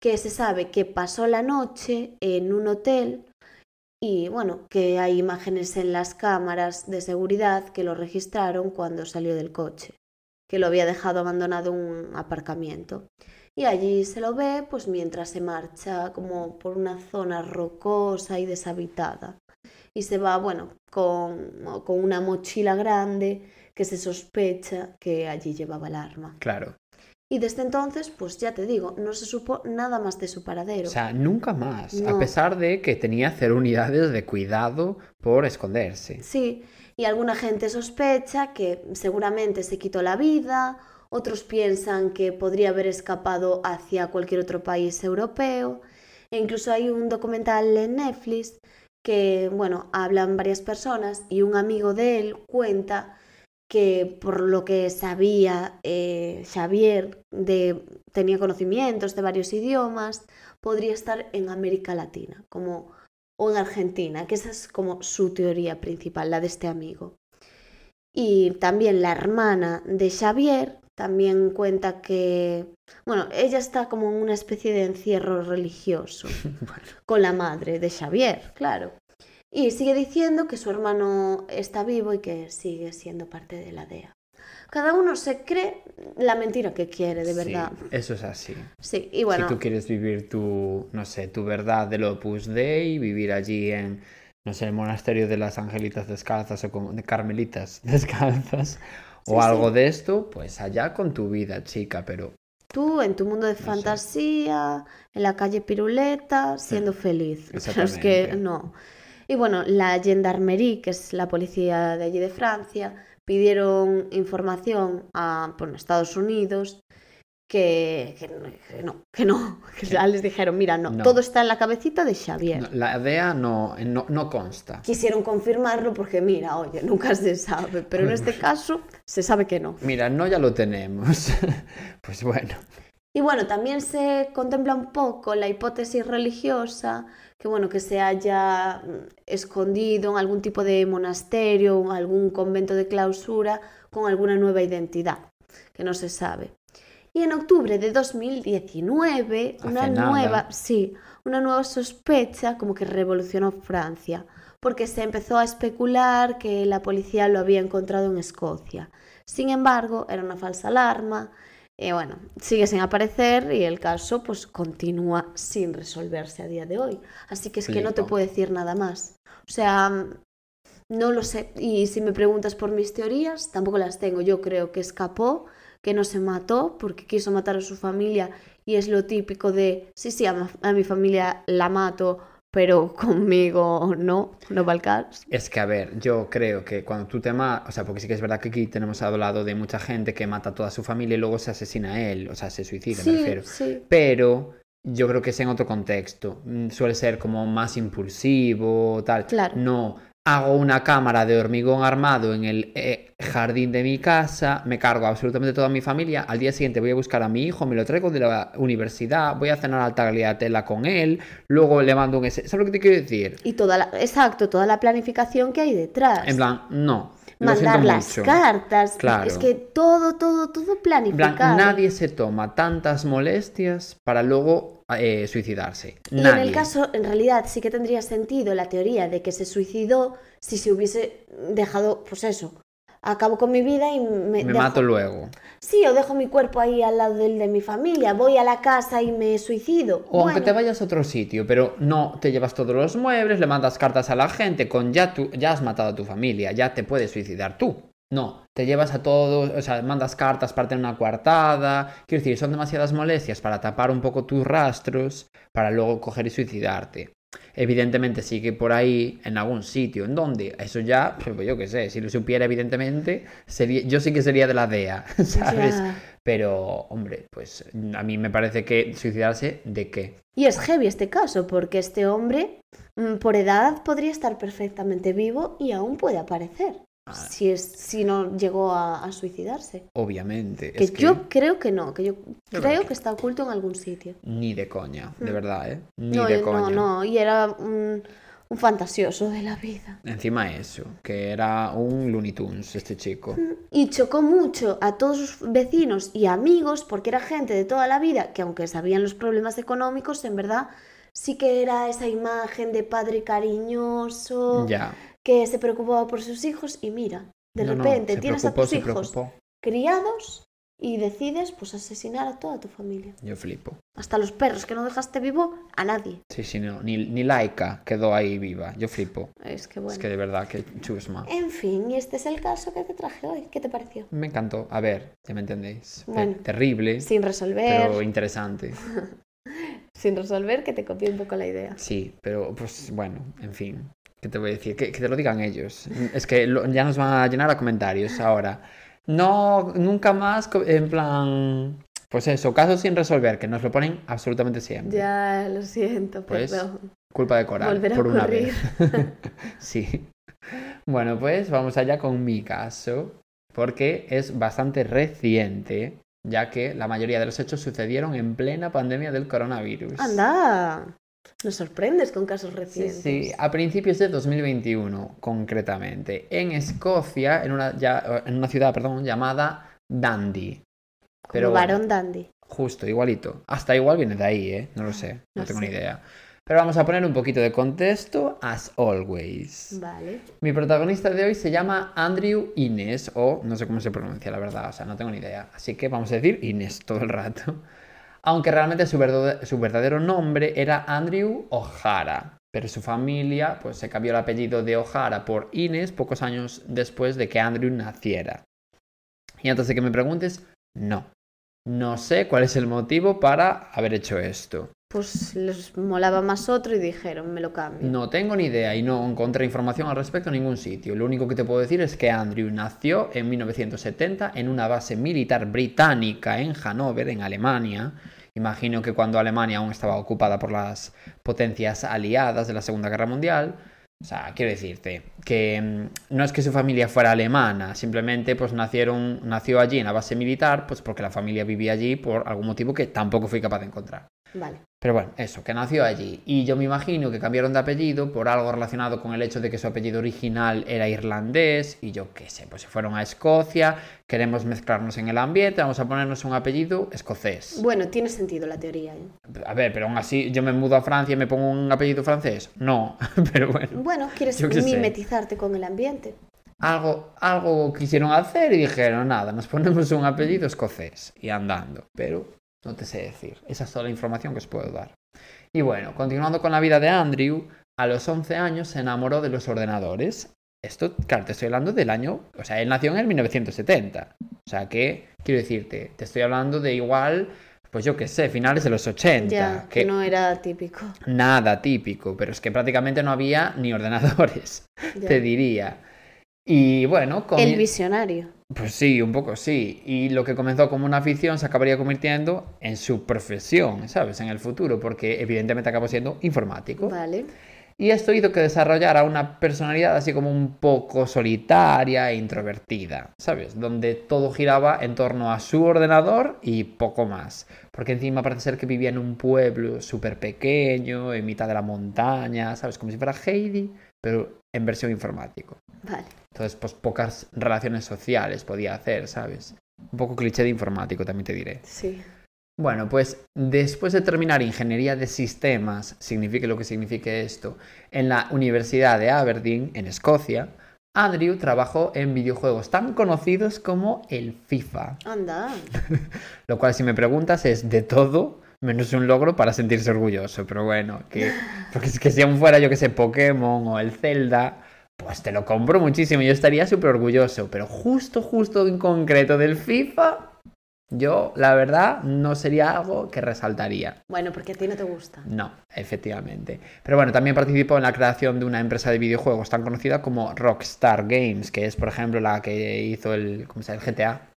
que se sabe que pasó la noche en un hotel y bueno, que hay imágenes en las cámaras de seguridad que lo registraron cuando salió del coche, que lo había dejado abandonado en un aparcamiento. Y allí se lo ve pues mientras se marcha como por una zona rocosa y deshabitada. Y se va, bueno, con, con una mochila grande que se sospecha que allí llevaba el arma. claro. Y desde entonces, pues ya te digo, no se supo nada más de su paradero. O sea, nunca más. A pesar de que tenía cero unidades de cuidado por esconderse. Sí, y alguna gente sospecha que seguramente se quitó la vida, otros piensan que podría haber escapado hacia cualquier otro país europeo, e incluso hay un documental en Netflix que, bueno, hablan varias personas y un amigo de él cuenta que por lo que sabía eh, Xavier tenía conocimientos de varios idiomas, podría estar en América Latina, como o en Argentina, que esa es como su teoría principal, la de este amigo. Y también la hermana de Xavier también cuenta que, bueno, ella está como en una especie de encierro religioso Bueno, con la madre de Xavier, claro. Y sigue diciendo que su hermano está vivo y que sigue siendo parte de la DEA. Cada uno se cree la mentira que quiere, de sí, verdad. eso es así. Sí, y bueno, Si tú quieres vivir tu, no sé, tu verdad del Opus Dei, vivir allí en, no sé, el monasterio de las Angelitas Descalzas o como de Carmelitas Descalzas Sí, o algo sí. de esto, pues allá con tu vida, chica, pero tú en tu mundo de fantasía, en la calle Piruleta, siendo feliz. Pero es que no. Y bueno, la gendarmerie, que es la policía de allí de Francia, pidieron información a bueno, Estados Unidos que, que no- que no, que no, que ya les dijeron, mira, no, No. todo está en la cabecita de Xavier. no, la DEA no, no, no consta. Quisieron confirmarlo porque, mira, oye, nunca se sabe, pero en este caso se sabe que no. Mira, no ya lo tenemos. pues bueno, Y bueno, también se contempla un poco la hipótesis religiosa, que bueno, que se haya mm, escondido en algún tipo de monasterio o algún convento de clausura con alguna nueva identidad, que no se sabe. Y en octubre de 2019, una Hace nada. nueva, sí, una nueva sospecha como que revolucionó Francia, porque se empezó a especular que la policía lo había encontrado en Escocia. Sin embargo, era una falsa alarma. Y bueno, sigue sin aparecer y el caso pues continúa sin resolverse a día de hoy. Así que es que no te puedo decir nada más. O sea, no lo sé. Y si me preguntas por mis teorías, tampoco las tengo. Yo creo que escapó, que no se mató porque quiso matar a su familia y es lo típico de, sí, sí, a, mi familia la mato, pero conmigo no, no va el caso. Es que, a ver, yo creo que cuando tú te matas, o sea, porque sí que es verdad que aquí tenemos al lado de mucha gente que mata a toda su familia y luego se asesina a él, o sea, se suicida, me refiero. sí. Pero yo creo que es en otro contexto. Mm, Suele ser como más impulsivo, tal. Claro. No, hago una cámara de hormigón armado en el eh, jardín de mi casa, me cargo absolutamente toda mi familia, al día siguiente voy a buscar a mi hijo, me lo traigo de la universidad, voy a cenar al tagliatella con él, luego le mando un... S ¿Sabes lo que te quiero decir? Y toda la, exacto, toda la planificación que hay detrás. En plan, no. Mandar las mucho. cartas. Claro. Es que todo, todo, todo En plan, planificado. nadie se toma tantas molestias para luego eh, suicidarse. Y en el caso, en realidad, sí que tendría sentido la teoría de que se suicidó si se hubiese dejado, pues eso, acabo con mi vida y me, Me dejo- mato luego. Sí, o dejo mi cuerpo ahí al lado del de mi familia, voy a la casa y me suicido. O aunque te vayas a otro sitio, pero no te llevas todos los muebles, le mandas cartas a la gente, con ya tú ya has matado a tu familia, ya te puedes suicidar tú. No, te llevas a todos, o sea, mandas cartas para tener una coartada. Quiero decir, son demasiadas molestias para tapar un poco tus rastros para luego coger y suicidarte. Evidentemente sigue por ahí en algún sitio, en donde eso ya, pues yo qué sé, si lo supiera evidentemente, sería, yo sí que sería de la DEA, ¿sabes? Pero, hombre, pues a mí me parece que suicidarse de qué. Y es heavy este caso, porque este hombre, mm, por edad, podría estar perfectamente vivo y aún puede aparecer. Ah. Si, es, si no llegó a, a suicidarse. Obviamente. Que es que yo creo que no, que yo, creo creo que- que está oculto en algún sitio. Ni de coña, de Mm. verdad, ¿eh? Ni No, de coña. no, no, y era un, un fantasioso de la vida. Encima eso, que era un Looney Tunes este chico. Y chocó mucho a todos sus vecinos y amigos porque era gente de toda la vida que aunque sabían los problemas económicos, en verdad sí que era esa imagen de padre cariñoso, Ya. Que se preocupaba por sus hijos y mira, de No, repente tienes a tus hijos preocupó. criados y decides pues asesinar a toda tu familia. Yo flipo. Hasta los perros que no dejaste vivo, a nadie. Sí, sí, no. Ni, ni Laika quedó ahí viva. Yo flipo. Es que bueno. Es que de verdad, que chusma. En fin, y este es el caso que te traje hoy. ¿Qué te pareció? Me encantó. A ver, ya me entendéis. Te- Bueno, terrible, Sin resolver, pero interesante. sin resolver, que te copié un poco la idea. Sí, pero pues bueno, en fin. ¿Qué te voy a decir? Que, que te lo digan ellos. Es que lo- ya nos van a llenar a comentarios ahora. No, nunca más, en plan... Pues eso, casos sin resolver, que nos lo ponen absolutamente siempre. Ya, lo siento, Pues, perdón. Culpa de Coral, Volverá a por una ocurrir. vez. sí. Bueno, pues vamos allá con mi caso, porque es bastante reciente, ya que la mayoría de los hechos sucedieron en plena pandemia del coronavirus. Anda, nos sorprendes con casos recientes. sí, a principios de 2021, concretamente, en Escocia, en una, ya- en una ciudad perdón, llamada Dundee. Pero bueno, varón dandy. Justo, igualito. Hasta igual viene de ahí, ¿eh? No lo sé, no, No tengo sé. ni idea. Pero vamos a poner un poquito de contexto, as always. Vale. Mi protagonista de hoy se llama Andrew Innes, o no sé cómo se pronuncia, la verdad, o sea, no tengo ni idea. Así que vamos a decir Innes todo el rato. Aunque realmente su, verdade- su verdadero nombre era Andrew O'Hara. Pero su familia, pues se cambió el apellido de O'Hara por Innes pocos años después de que Andrew naciera. Y antes de que me preguntes, no. No sé cuál es el motivo para haber hecho esto. Pues les molaba más otro y dijeron, me lo cambio. No tengo ni idea y no encontré información al respecto en ningún sitio. Lo único que te puedo decir es que Andrew nació en 1970 en una base militar británica en Hannover, en Alemania. Imagino que cuando Alemania aún estaba ocupada por las potencias aliadas de la Segunda Guerra Mundial. O sea, quiero decirte que mm, no es que su familia fuera alemana, simplemente pues nacieron, nació allí en la base militar, pues porque la familia vivía allí por algún motivo que tampoco fui capaz de encontrar. Vale. Pero bueno, eso, que nació allí. Y yo me imagino que cambiaron de apellido por algo relacionado con el hecho de que su apellido original era irlandés. Y yo qué sé, pues se fueron a Escocia, queremos mezclarnos en el ambiente, vamos a ponernos un apellido escocés. Bueno, tiene sentido la teoría. ¿eh? A ver, pero aún así, yo me mudo a Francia y me pongo un apellido francés. No, pero bueno. Bueno, quieres sé. mimetizarte con el ambiente. Algo, algo quisieron hacer y dijeron, nada, nos ponemos un apellido escocés y andando. Pero no te sé decir. Esa es toda la información que os puedo dar. Y bueno, continuando con la vida de Andrew, a los 11 años se enamoró de los ordenadores. Esto, claro, te estoy hablando del año, o sea, él nació en el 1970. O sea que, quiero decirte, te estoy hablando de igual, pues yo qué sé, finales de los 80. Ya, que no era típico. Nada típico, pero es que prácticamente no había ni ordenadores, Ya. te diría. Y bueno, comi- El visionario. pues sí, un poco sí. Y lo que comenzó como una afición se acabaría convirtiendo en su profesión, ¿sabes? En el futuro, porque evidentemente acabó siendo informático. Vale. Y esto hizo que desarrollara una personalidad así como un poco solitaria e introvertida, ¿sabes? Donde todo giraba en torno a su ordenador y poco más. Porque encima parece ser que vivía en un pueblo súper pequeño, en mitad de la montaña, ¿sabes? Como si fuera Heidi, pero en versión informático. Vale. Entonces, pues pocas relaciones sociales podía hacer, ¿sabes? Un poco cliché de informático, también te diré. Sí. Bueno, pues después de terminar ingeniería de sistemas, signifique lo que signifique esto, en la Universidad de Aberdeen, en Escocia, Andrew trabajó en videojuegos tan conocidos como el FIFA. Anda. Lo cual, si me preguntas, es de todo menos un logro para sentirse orgulloso. Pero bueno, que, porque es que si aún fuera, yo que sé, Pokémon o el Zelda, pues te lo compro muchísimo. Yo estaría súper orgulloso. Pero justo, justo en concreto del FIFA, yo, la verdad, no sería algo que resaltaría. Bueno, porque a ti no te gusta. No, efectivamente. Pero bueno, también participó en la creación de una empresa de videojuegos tan conocida como Rockstar Games, que es, por ejemplo, la que hizo el, ¿cómo se llama? el GTA.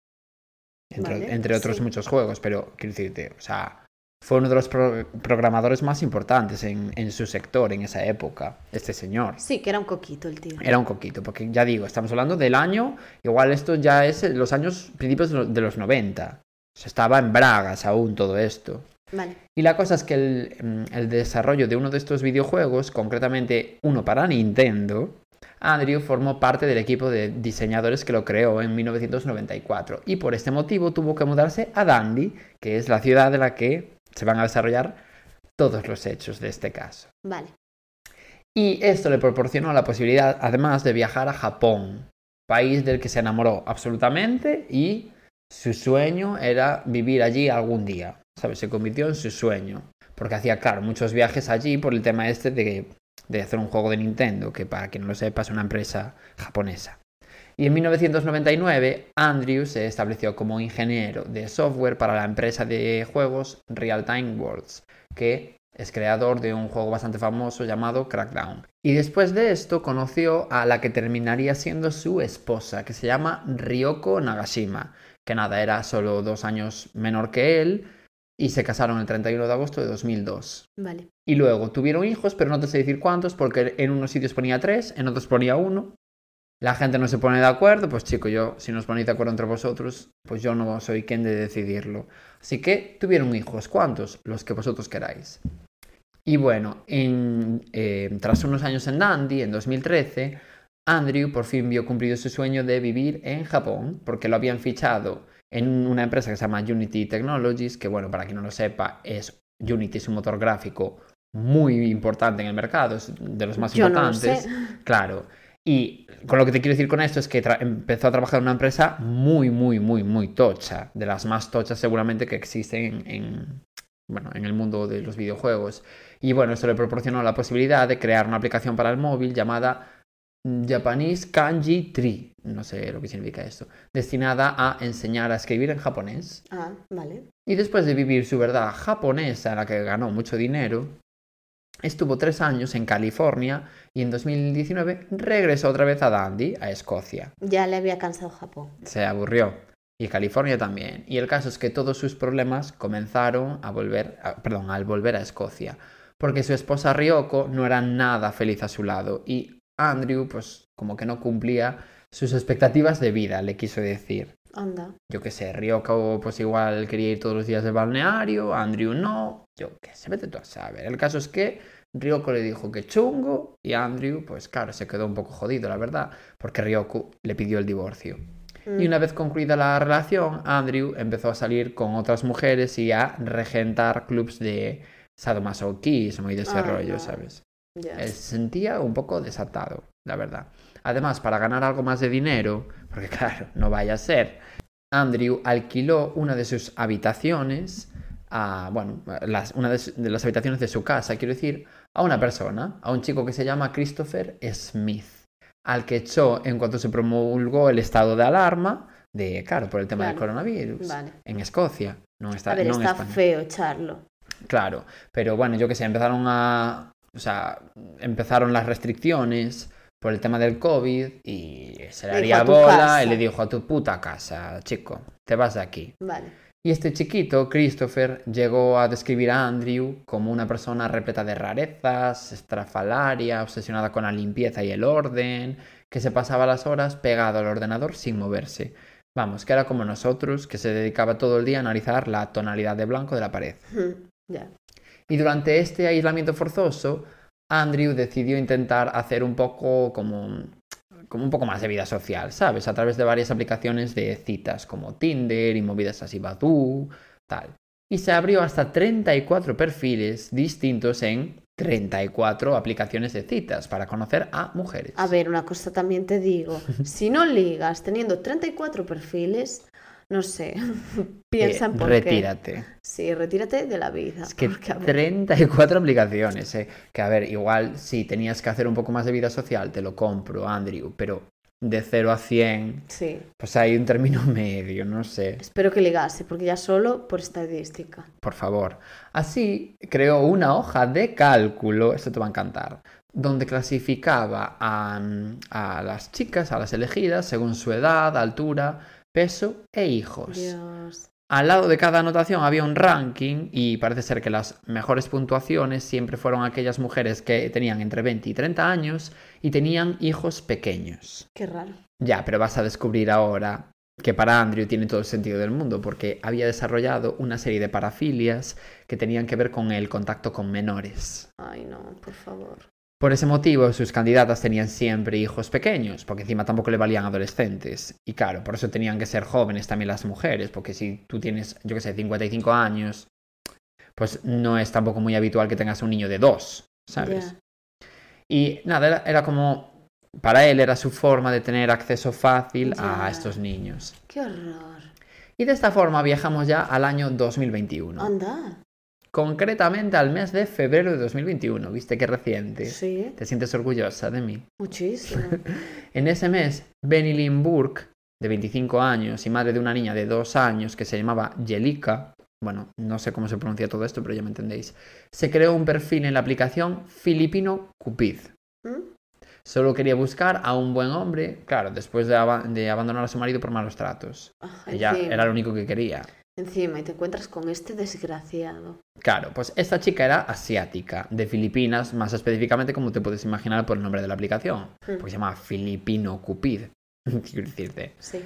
Entre, Vale, entre otros sí. muchos juegos, pero quiero decirte, o sea, fue uno de los pro- programadores más importantes en, en su sector en esa época, este señor. Sí, que era un coquito el tío. Era un coquito, porque ya digo, estamos hablando del año, igual esto ya es los años, principios de los- de los 90. O sea, estaba en Bragas aún todo esto. Vale. Y la cosa es que el, mm, el desarrollo de uno de estos videojuegos, concretamente uno para Nintendo, Andrew formó parte del equipo de diseñadores que lo creó en 1994 y por este motivo tuvo que mudarse a Dundee, que es la ciudad de la que se van a desarrollar todos los hechos de este caso. Vale. Y esto le proporcionó la posibilidad, además, de viajar a Japón, país del que se enamoró absolutamente y su sueño era vivir allí algún día. ¿Sabes? Se convirtió en su sueño. Porque hacía, claro, muchos viajes allí por el tema este de, de hacer un juego de Nintendo, que para quien no lo sepa es una empresa japonesa. Y en 1999, Andrew se estableció como ingeniero de software para la empresa de juegos Real Time Worlds, que es creador de un juego bastante famoso llamado Crackdown. Y después de esto conoció a la que terminaría siendo su esposa, que se llama Ryoko Nagashima, que nada, era solo dos años menor que él, y se casaron el 31 de agosto de 2002. Vale. Y luego tuvieron hijos, pero no te sé decir cuántos, porque en unos sitios ponía tres, en otros ponía uno. La gente no se pone de acuerdo, pues chico, yo, si no os ponéis de acuerdo entre vosotros, pues yo no soy quien de decidirlo. Así que tuvieron hijos, ¿cuántos? Los que vosotros queráis. Y bueno, en, eh, tras unos años en Dundee, en 2013, Andrew por fin vio cumplido su sueño de vivir en Japón, porque lo habían fichado en una empresa que se llama Unity Technologies, que bueno, para quien no lo sepa, es Unity es un motor gráfico muy importante en el mercado, es de los más Yo no lo importantes. sé. Claro. Y con lo que te quiero decir con esto es que empezó a trabajar en una empresa muy, muy, muy, muy tocha, de las más tochas seguramente que existen en, en, bueno, en el mundo de los videojuegos. Y bueno, esto le proporcionó la posibilidad de crear una aplicación para el móvil llamada Japanese Kanji Tree, no sé lo que significa esto, destinada a enseñar a escribir en japonés. Ah, vale. Y después de vivir su verdad japonesa, en la que ganó mucho dinero, estuvo tres años en California y en 2019 regresó otra vez a Dundee, a Escocia. Ya le había cansado Japón. Se aburrió. Y California también. Y el caso es que todos sus problemas comenzaron a volver, a- perdón, al volver a Escocia. Porque su esposa Ryoko no era nada feliz a su lado. Y Andrew, pues, como que no cumplía sus expectativas de vida, le quiso decir. Anda. Yo qué sé, Ryoko pues igual quería ir todos los días de balneario, Andrew no, yo qué sé, vete tú a saber. El caso es que Ryoko le dijo que chungo y Andrew pues claro, se quedó un poco jodido, la verdad, porque Ryoko le pidió el divorcio. Y una vez concluida la relación, Andrew empezó a salir con otras mujeres y a regentar clubs de sadomasoquismo y desarrollo, no. ¿sabes? Ya. Él se sentía un poco desatado, la verdad. Además, para ganar algo más de dinero, porque claro, no vaya a ser, Andrew alquiló una de sus habitaciones, a, bueno, las- una de, su- de las habitaciones de su casa, quiero decir, a una persona, a un chico que se llama Christopher Smith, al que echó en cuanto se promulgó el estado de alarma, de, claro, por el tema del coronavirus, Vale. en Escocia, no está, A ver, no está feo echarlo. Claro, pero bueno, yo que sé, empezaron a. O sea, empezaron las restricciones por el tema del COVID y se le haría "A tu bola casa". y le dijo a tu puta casa, chico, te vas de aquí. Vale. Y este chiquito, Christopher, llegó a describir a Andrew como una persona repleta de rarezas, estrafalaria, obsesionada con la limpieza y el orden, que se pasaba las horas pegado al ordenador sin moverse. Vamos, que era como nosotros, que se dedicaba todo el día a analizar la tonalidad de blanco de la pared. Ya. Y durante este aislamiento forzoso, Andrew decidió intentar hacer un poco como, como un poco más de vida social, ¿sabes? A través de varias aplicaciones de citas como Tinder y movidas así Badoo, tal. Y se abrió hasta 34 perfiles distintos en 34 aplicaciones de citas para conocer a mujeres. A ver, una cosa también te digo. Si no ligas teniendo 34 perfiles, no sé, piensa en Eh, por qué. retírate. Sí, retírate de la vida. Es que porque, a ver, 34 aplicaciones, eh. Que a ver, igual si tenías que hacer un poco más de vida social, te lo compro, Andrew, pero de 0 a 100, Sí. pues hay un término medio, no sé, Espero que ligase, porque ya solo por estadística. por favor. Así creó una hoja de cálculo, esto te va a encantar, donde clasificaba a, a las chicas, a las elegidas, según su edad, altura, peso e hijos. Dios. Al lado de cada anotación había un ranking y parece ser que las mejores puntuaciones siempre fueron aquellas mujeres que tenían entre 20 y 30 años y tenían hijos pequeños. Qué raro. Ya, pero vas a descubrir ahora que para Andrew tiene todo el sentido del mundo porque había desarrollado una serie de parafilias que tenían que ver con el contacto con menores. Ay, no, por favor. Por ese motivo, sus candidatas tenían siempre hijos pequeños, porque encima tampoco le valían adolescentes. Y claro, por eso tenían que ser jóvenes también las mujeres, porque si tú tienes, yo qué sé, 55 años, pues no es tampoco muy habitual que tengas un niño de dos, ¿sabes? Y nada, era, era como, para él era su forma de tener acceso fácil a estos niños. Qué horror. Y de esta forma viajamos ya al año 2021, Anda. Concretamente al mes de febrero de 2021, ¿viste qué reciente? Sí, ¿Te sientes orgullosa de mí? muchísimo. En ese mes, Benny Burke, de 25 años y madre de una niña de 2 años que se llamaba Jelika, bueno, no sé cómo se pronuncia todo esto, pero ya me entendéis, se creó un perfil en la aplicación Filipino Cupid. ¿Mm? Solo quería buscar a un buen hombre, claro, después de, aba- de abandonar a su marido por malos tratos. Ah, Ella era lo único que quería. Encima, y te encuentras con este desgraciado. Claro, pues esta chica era asiática, de Filipinas, más específicamente como te puedes imaginar por el nombre de la aplicación, Mm. porque se llama Filipino Cupid, quiero decirte. Sí.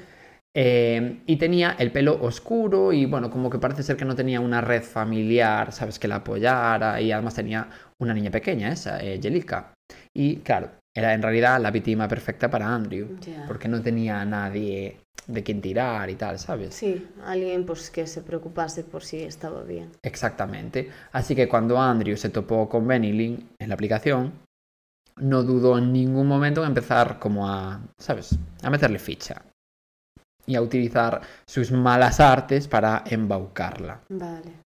Eh, y tenía el pelo oscuro y bueno, como que parece ser que no tenía una red familiar, ¿sabes? Que la apoyara y además tenía una niña pequeña, esa, eh, Jelika. Y claro, era en realidad la víctima perfecta para Andrew, Ya. porque no tenía a nadie de quien tirar y tal, ¿sabes? Sí, alguien pues que se preocupase por si estaba bien. Exactamente. Así que cuando Andrew se topó con Benny en la aplicación, no dudó en ningún momento en empezar como a, ¿sabes? A meterle ficha. Y a utilizar sus malas artes para embaucarla. Vale.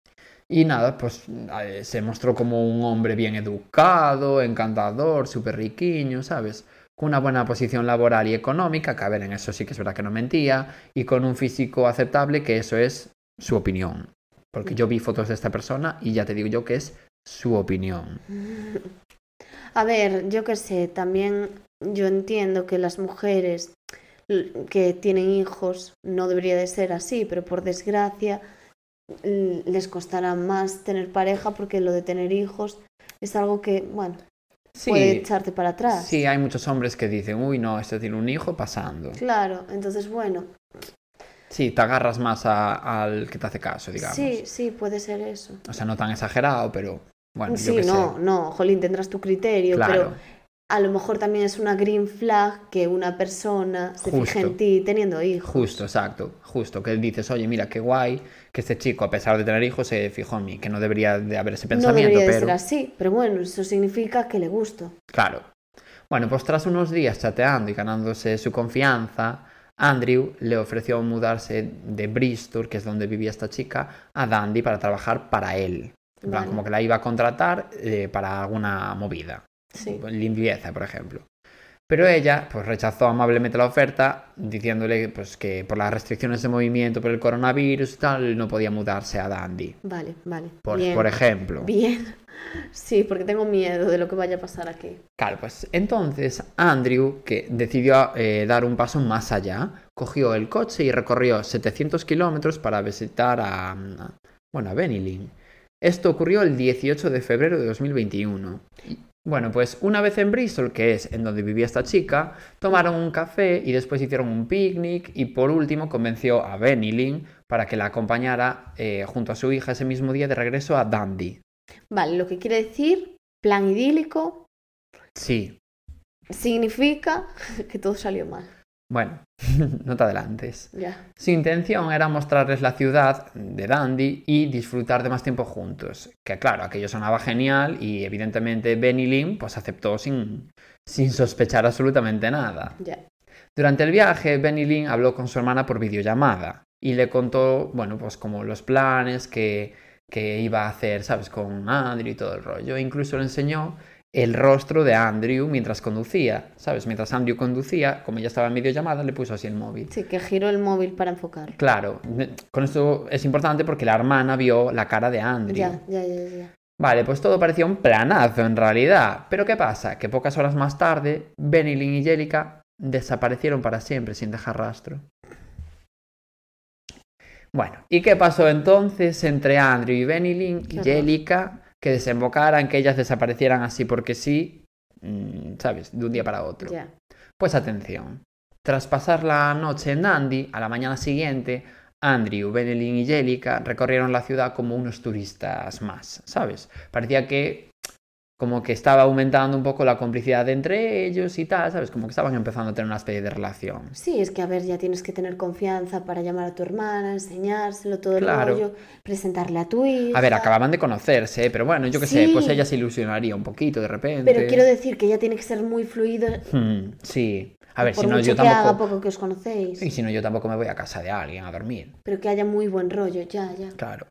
Y nada, pues eh, se mostró como un hombre bien educado, encantador, súper riquiño, ¿sabes? Una buena posición laboral y económica, que a ver, en eso sí que es verdad que no mentía, y con un físico aceptable, que eso es su opinión. Porque yo vi fotos de esta persona y ya te digo yo que es su opinión. A ver, yo qué sé, también yo entiendo que las mujeres que tienen hijos no debería de ser así, pero por desgracia l- les costará más tener pareja porque lo de tener hijos es algo que, bueno, puede Sí, echarte para atrás. sí, hay muchos hombres que dicen, uy, no, este tiene un hijo pasando. Claro, entonces bueno, Sí, te agarras más a- al que te hace caso, digamos. Sí, sí, puede ser eso. O sea, no tan exagerado, pero bueno, yo sí, no, sé. no, jolín, tendrás tu criterio, Claro. pero a lo mejor también es una green flag que una persona se fije en Justo. ti teniendo hijos. Justo, exacto, justo. Que dices, oye, mira, qué guay que este chico, a pesar de tener hijos, se fijó en mí, que no debería de haber ese No pensamiento, debería de pero... ser así, pero bueno, eso significa que le gusto. Claro. Bueno, pues tras unos días chateando y ganándose su confianza, Andrew le ofreció mudarse de Bristol, que es donde vivía esta chica, a Dandy para trabajar para él. Vale. como que la iba a contratar eh, para alguna movida. Sí. limpieza, por ejemplo. Pero ella pues rechazó amablemente la oferta, diciéndole pues que por las restricciones de movimiento por el coronavirus y tal, no podía mudarse a Dandy. Vale, vale. Por, Bien. por ejemplo. Bien. Sí, porque tengo miedo de lo que vaya a pasar aquí. Claro, pues entonces Andrew, que decidió eh, dar un paso más allá, cogió el coche y recorrió 700 kilómetros para visitar a, a- bueno, a Benilyn. Esto ocurrió el 18 de febrero de 2021. Y, Bueno, pues una vez en Bristol, que es en donde vivía esta chica, tomaron un café y después hicieron un picnic y por último convenció a Benilyn para que la acompañara eh, junto a su hija ese mismo día de regreso a Dundee. Vale, lo que quiere decir, plan idílico, Sí, significa que todo salió mal. Bueno, no te adelantes. Su intención era mostrarles la ciudad de Dundee y disfrutar de más tiempo juntos. Que claro, aquello sonaba genial y evidentemente Benny Lynn pues aceptó sin, sin sospechar absolutamente nada. Durante el viaje, Benny Lynn habló con su hermana por videollamada y le contó, bueno, pues como los planes que, que iba a hacer, ¿sabes? Con Andrew y todo el rollo. E incluso le enseñó el rostro de Andrew mientras conducía, ¿sabes? Mientras Andrew conducía, como ella estaba en videollamada, le puso así el móvil. Sí, que giró el móvil para enfocar. Claro, con esto es importante porque la hermana vio la cara de Andrew. Ya, ya, ya, ya. Vale, pues todo parecía un planazo en realidad. Pero ¿qué pasa? Que pocas horas más tarde, Benilyn y Jellica desaparecieron para siempre sin dejar rastro. Bueno, ¿y qué pasó entonces entre Andrew y Qué y. Jellica que desembocaran que ellas desaparecieran así porque sí, mm, ¿sabes? De un día para otro. Pues atención. Tras pasar la noche en Dundee, a la mañana siguiente, Andrew, Benelin y Jellica recorrieron la ciudad como unos turistas más, ¿sabes? Parecía que como que estaba aumentando un poco la complicidad entre ellos y tal, ¿sabes? Como que estaban empezando a tener una especie de relación. Sí, es que a ver, ya tienes que tener confianza para llamar a tu hermana, enseñárselo, todo el rollo, presentarle a tu hija. A ver, acababan de conocerse, pero bueno, yo qué sé, pues ella se ilusionaría un poquito de repente. Pero quiero decir que ya tiene que ser muy fluido. Hmm, sí. A ver, por si no, yo que haga tampoco... poco que os conocéis. Y si no, yo tampoco me voy a casa de alguien a dormir. Pero que haya muy buen rollo, ya, ya. Claro.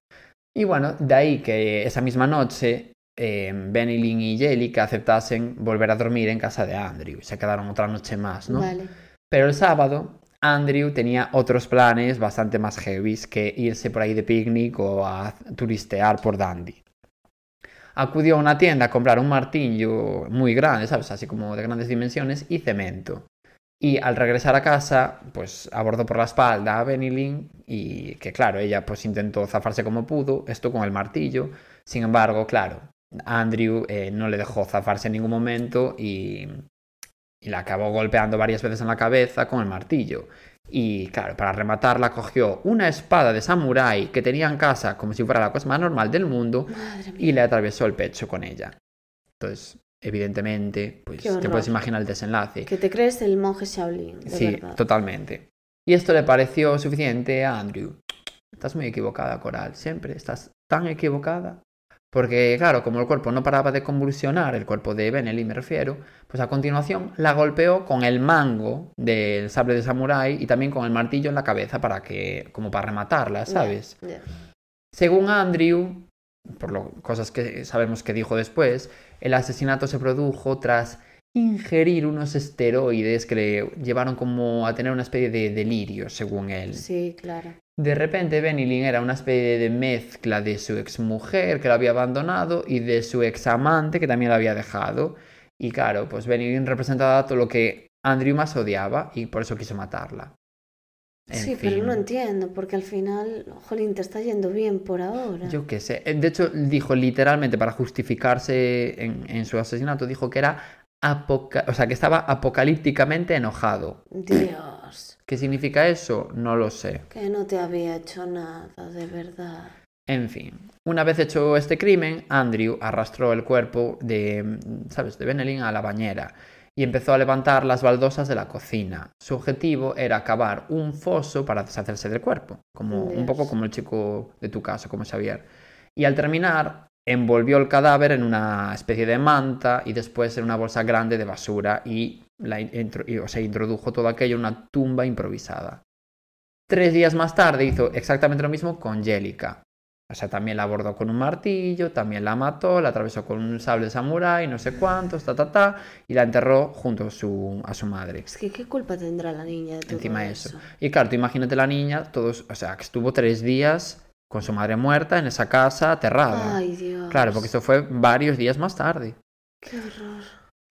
Y bueno, de ahí que esa misma noche eh, Benilyn y Jellica aceptasen volver a dormir en casa de Andrew. y Se quedaron otra noche más, ¿no? Vale. Pero el sábado Andrew tenía otros planes bastante más heavies que irse por ahí de picnic o a turistear por Dundee. Acudió a una tienda a comprar un martillo muy grande, ¿sabes? Así como de grandes dimensiones y cemento. Y al regresar a casa, pues abordó por la espalda a Benilyn y que claro, ella pues intentó zafarse como pudo, esto con el martillo. Sin embargo, claro, Andrew eh, no le dejó zafarse en ningún momento y, y la acabó golpeando varias veces en la cabeza con el martillo. Y claro, para rematarla cogió una espada de samurái que tenía en casa como si fuera la cosa más normal del mundo y le atravesó el pecho con ella. Entonces, evidentemente, pues te puedes imaginar el desenlace. Que te crees el monje Shaolin, de Sí, verdad. totalmente. Y esto le pareció suficiente a Andrew. Estás muy equivocada, Coral. Siempre estás tan equivocada. Porque, claro, como el cuerpo no paraba de convulsionar, el cuerpo de Benelli me refiero, pues a continuación la golpeó con el mango del sable de samurái y también con el martillo en la cabeza para que, como para rematarla, ¿sabes? Según Andrew, por lo cosas que sabemos que dijo después, el asesinato se produjo tras ingerir unos esteroides que le llevaron como a tener una especie de delirio, según él. Sí, claro. De repente Benilyn era una especie de mezcla de su exmujer que lo había abandonado y de su examante que también lo había dejado. Y claro, pues Benilyn representaba todo lo que Andrew más odiaba y por eso quiso matarla. En sí, fin. pero no entiendo, porque al final, jolín, te está yendo bien por ahora. Yo qué sé. Eh, De hecho, dijo literalmente para justificarse en, en su asesinato, dijo que era apoca- o sea, que estaba apocalípticamente enojado. Dios, ¿Qué significa eso? No lo sé. que no te había hecho nada, de verdad. En fin, una vez hecho este crimen, Andrew arrastró el cuerpo de, ¿sabes?, de Benelin a la bañera y empezó a levantar las baldosas de la cocina. Su objetivo era cavar un foso para deshacerse del cuerpo, como un poco como el chico de tu caso, como Xavier. Y al terminar, envolvió el cadáver en una especie de manta y después en una bolsa grande de basura y, la o sea, introdujo todo aquello en una tumba improvisada. Tres días más tarde hizo exactamente lo mismo con Jellica. O sea, también la abordó con un martillo, también la mató, la atravesó con un sable de samurái, no sé cuántos, ta, ta, ta, y la enterró junto a su, a su madre. Es que qué culpa tendrá la niña de todo Encima eso. eso. Y claro, tú imagínate la niña, todos, o sea, que estuvo tres días con su madre muerta en esa casa aterrada. Ay, Dios. Claro, porque esto fue varios días más tarde. Qué horror.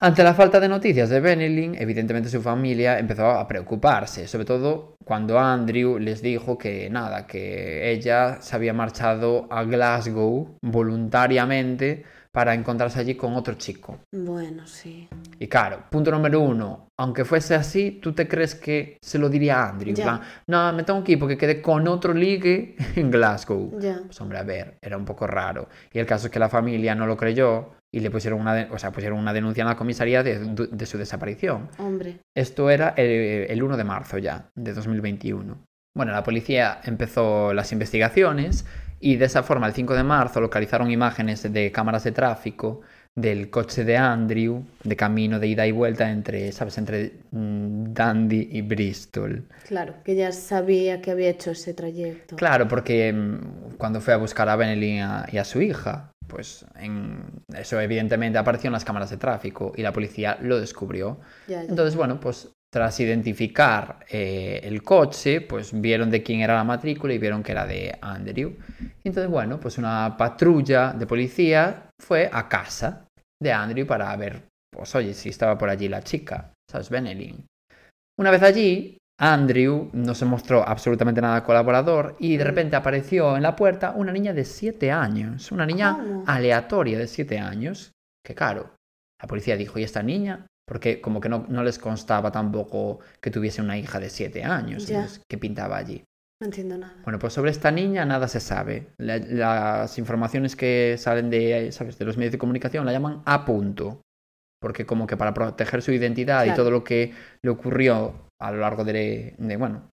Ante la falta de noticias de Benelin, evidentemente su familia empezó a preocuparse, sobre todo cuando Andrew les dijo que nada, que ella se había marchado a Glasgow voluntariamente para encontrarse allí con otro chico. Bueno, sí. Y claro, punto número uno, aunque fuese así, ¿tú te crees que se lo diría a Andrew? En Ya. plan, no, me tengo que ir porque quedé con otro ligue en Glasgow. Ya. Pues hombre, a ver, era un poco raro. Y el caso es que la familia no lo creyó y le pusieron una, o sea, pusieron una denuncia en la comisaría de, de su desaparición. Hombre. Esto era el, el 1 de marzo ya, de 2021. Bueno, la policía empezó las investigaciones y de esa forma, el 5 de marzo, localizaron imágenes de cámaras de tráfico del coche de Andrew de camino de ida y vuelta entre, ¿sabes?, entre mm, Dundee y Bristol. Claro, que ya sabía que había hecho ese trayecto. Claro, porque mm, cuando fue a buscar a Benelin y a, y a su hija, pues en, eso evidentemente apareció en las cámaras de tráfico y la policía lo descubrió. Ya, ya. Entonces, bueno, pues tras identificar eh, el coche, pues vieron de quién era la matrícula y vieron que era de Andrew. Entonces, bueno, pues una patrulla de policía fue a casa de Andrew para ver, pues oye, si estaba por allí la chica, ¿sabes? Benelin. Una vez allí, Andrew no se mostró absolutamente nada colaborador y de repente apareció en la puerta una niña de 7 años, una niña ¿Cómo? aleatoria de 7 años, que claro, la policía dijo, ¿y esta niña? Porque como que no, no les constaba tampoco que tuviese una hija de 7 años, Ya. entonces, ¿qué pintaba allí? No entiendo nada. Bueno, pues sobre esta niña nada se sabe. La- las informaciones que salen de, ¿sabes? de los medios de comunicación la llaman a punto. Porque como que para proteger su identidad y todo lo que le ocurrió a lo largo de, de, bueno,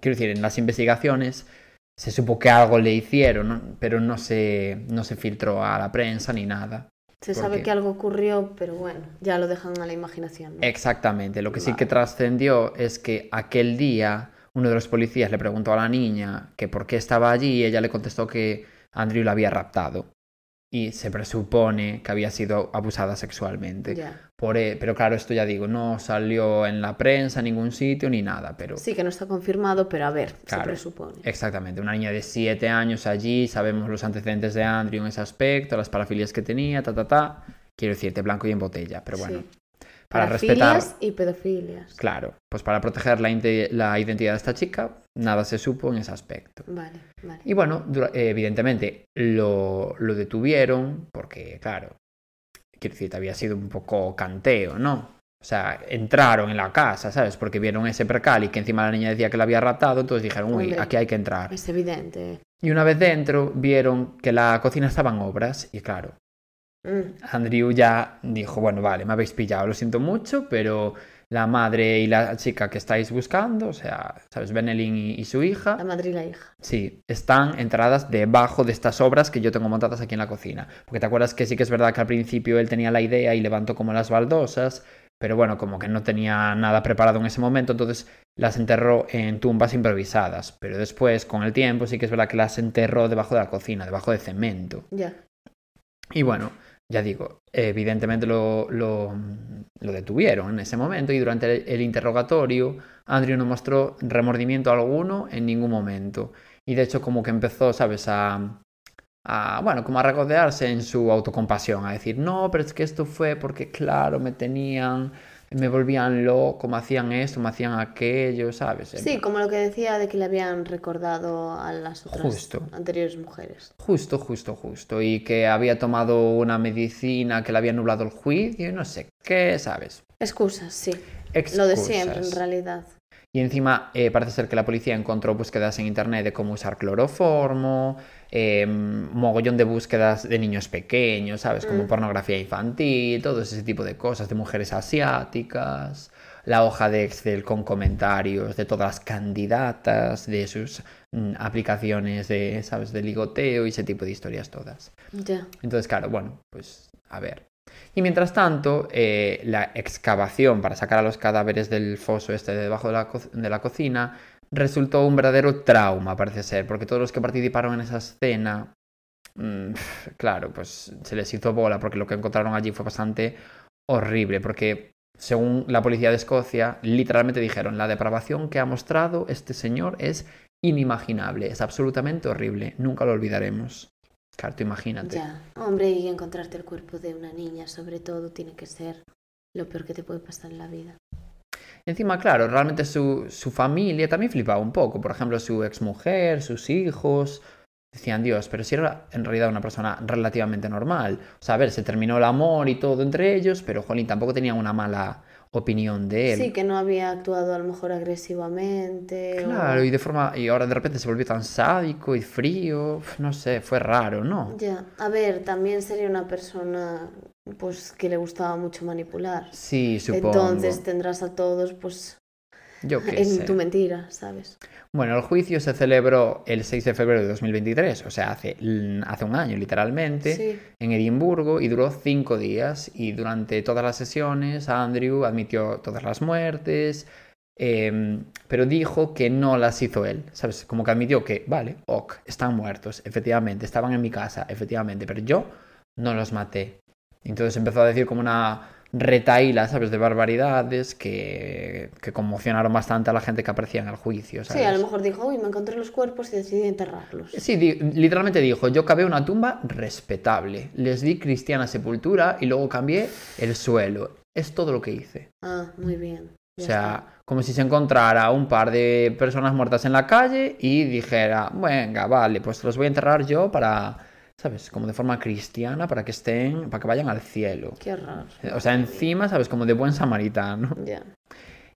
quiero decir, en las investigaciones se supo que algo le hicieron, ¿no? pero no se, no se filtró a la prensa ni nada. Se ¿Por sabe que algo ocurrió, pero bueno, ya lo dejan a la imaginación. ¿no? Exactamente. Lo que sí que trascendió es que aquel día uno de los policías le preguntó a la niña que por qué estaba allí y ella le contestó que Andrew la había raptado. Y se presupone que había sido abusada sexualmente. Ya. Por e- pero claro, esto ya digo, no salió en la prensa, en ningún sitio, ni nada. Pero Sí, que no está confirmado, pero a ver, se presupone. exactamente, una niña de 7 años allí, sabemos los antecedentes de Andrew en ese aspecto, las parafilias que tenía, ta, ta, ta. Quiero decirte, blanco y en botella, pero bueno. Sí. Para respetar y pedofilias. Claro, pues para proteger la, la identidad de esta chica, nada se supo en ese aspecto. Vale, vale. Y bueno, eh, evidentemente lo, lo detuvieron porque, claro, quiero decir, había sido un poco canteo, ¿no? O sea, entraron en la casa, ¿sabes? Porque vieron ese percal y que encima la niña decía que la había raptado, entonces dijeron, uy, Hombre. aquí hay que entrar. Es evidente. Y una vez dentro, vieron que la cocina estaba en obras y, claro, Andrew ya dijo, bueno, vale, me habéis pillado, lo siento mucho, pero la madre y la chica que estáis buscando, o sea, ¿sabes? Benelin y, y su hija, La madre y la hija. sí, están entradas debajo de estas obras que yo tengo montadas aquí en la cocina. Porque te acuerdas que sí que es verdad que al principio él tenía la idea y levantó como las baldosas, pero bueno, como que no tenía nada preparado en ese momento, entonces las enterró en tumbas improvisadas. Pero después, con el tiempo, sí que es verdad que las enterró debajo de la cocina, debajo de cemento. Ya. Y bueno, ya digo, evidentemente lo, lo, detuvieron en ese momento y durante el, el interrogatorio Andrew no mostró remordimiento alguno en ningún momento. Y de hecho como que empezó, ¿sabes? A, a, bueno, como a regodearse en su autocompasión, a decir, no, pero es que esto fue porque, claro, me tenían me volvían loco, me hacían esto, me hacían aquello, ¿sabes? Sí, como lo que decía de que le habían recordado a las otras Justo. anteriores mujeres. Justo, justo, justo. Y que había tomado una medicina que le había nublado el juicio y no sé qué, ¿sabes? Excusas, sí. Lo de siempre, en Excusas. realidad. Y encima eh, parece ser que la policía encontró búsquedas en internet de cómo usar cloroformo, eh, mogollón de búsquedas de niños pequeños, ¿sabes? Como Mm. pornografía infantil, todo ese tipo de cosas, de mujeres asiáticas, la hoja de Excel con comentarios de todas las candidatas, de sus mm, aplicaciones de, ¿sabes? De ligoteo y ese tipo de historias todas. Entonces, claro, bueno, pues a ver. Y mientras tanto, eh, la excavación para sacar a los cadáveres del foso este de debajo de la, cocina resultó un verdadero trauma, parece ser, porque todos los que participaron en esa escena, mm, claro, pues se les hizo bola, porque lo que encontraron allí fue bastante horrible, porque según la policía de Escocia, literalmente dijeron, la depravación que ha mostrado este señor es inimaginable, es absolutamente horrible, nunca lo olvidaremos. Claro, tú imagínate. Ya. Hombre, y encontrarte el cuerpo de una niña, sobre todo, tiene que ser lo peor que te puede pasar en la vida. Encima, claro, realmente su, su familia también flipaba un poco. Por ejemplo, su exmujer, sus hijos. Decían, Dios, pero si era en realidad una persona relativamente normal. O sea, a ver, se terminó el amor y todo entre ellos, pero Jolín tampoco tenía una mala opinión de él. Sí, que no había actuado a lo mejor agresivamente. o- Claro, y de forma. Y ahora de repente se volvió tan sádico y frío. No sé, fue raro, ¿no? Ya. A ver, también sería una persona pues que le gustaba mucho manipular. Sí, supongo. Entonces tendrás a todos pues Yo qué en sé. tu mentira, ¿sabes? Bueno, el juicio se celebró el 6 de febrero de 2023, o sea, hace, hace un año literalmente, Sí. en Edimburgo y duró cinco días. Y durante todas las sesiones, Andrew admitió todas las muertes, em, pero dijo que no las hizo él, ¿sabes? Como que admitió que, vale, ok, están muertos, efectivamente, estaban en mi casa, efectivamente, pero yo no los maté. Entonces empezó a decir como una retaíla, ¿sabes? De barbaridades que, que conmocionaron bastante a la gente que aparecía en el juicio, Sí, ¿sabes? a lo mejor dijo, uy, me encontré los cuerpos y decidí enterrarlos. Sí, di- literalmente dijo, yo cavé una tumba respetable, les di cristiana sepultura y luego cambié el suelo. Es todo lo que hice. Ah, muy bien. O ya sea, como si se encontrara un par de personas muertas en la calle y dijera, venga, vale, pues los voy a enterrar yo para, ¿sabes? Como de forma cristiana, para que estén, para que vayan al cielo. Qué raro. O sea, encima, ¿sabes? Como de buen samaritano. Ya.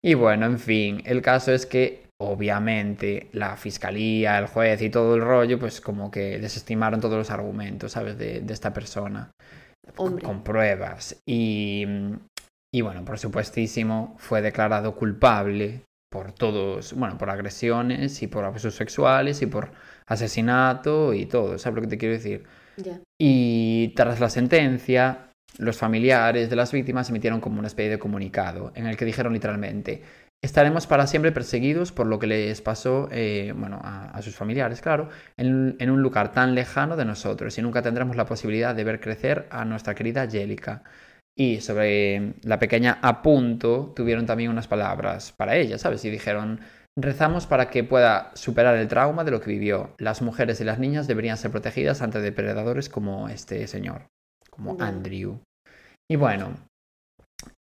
Y bueno, en fin, el caso es que obviamente la fiscalía, el juez y todo el rollo, pues como que desestimaron todos los argumentos, ¿sabes? De, de esta persona. Con, Hombre. con pruebas. Y, y bueno, por supuestísimo, fue declarado culpable por todos, bueno, por agresiones y por abusos sexuales y por asesinato y todo, ¿sabes lo que te quiero decir? Y tras la sentencia, los familiares de las víctimas emitieron como una especie de comunicado en el que dijeron literalmente, estaremos para siempre perseguidos por lo que les pasó, eh, bueno, a, a sus familiares, claro, en, en un lugar tan lejano de nosotros y nunca tendremos la posibilidad de ver crecer a nuestra querida Angélica. Y sobre la pequeña Apunto tuvieron también unas palabras para ella, ¿sabes? Y dijeron, rezamos para que pueda superar el trauma de lo que vivió. Las mujeres y las niñas deberían ser protegidas ante depredadores como este señor, como. Andrew. Y bueno,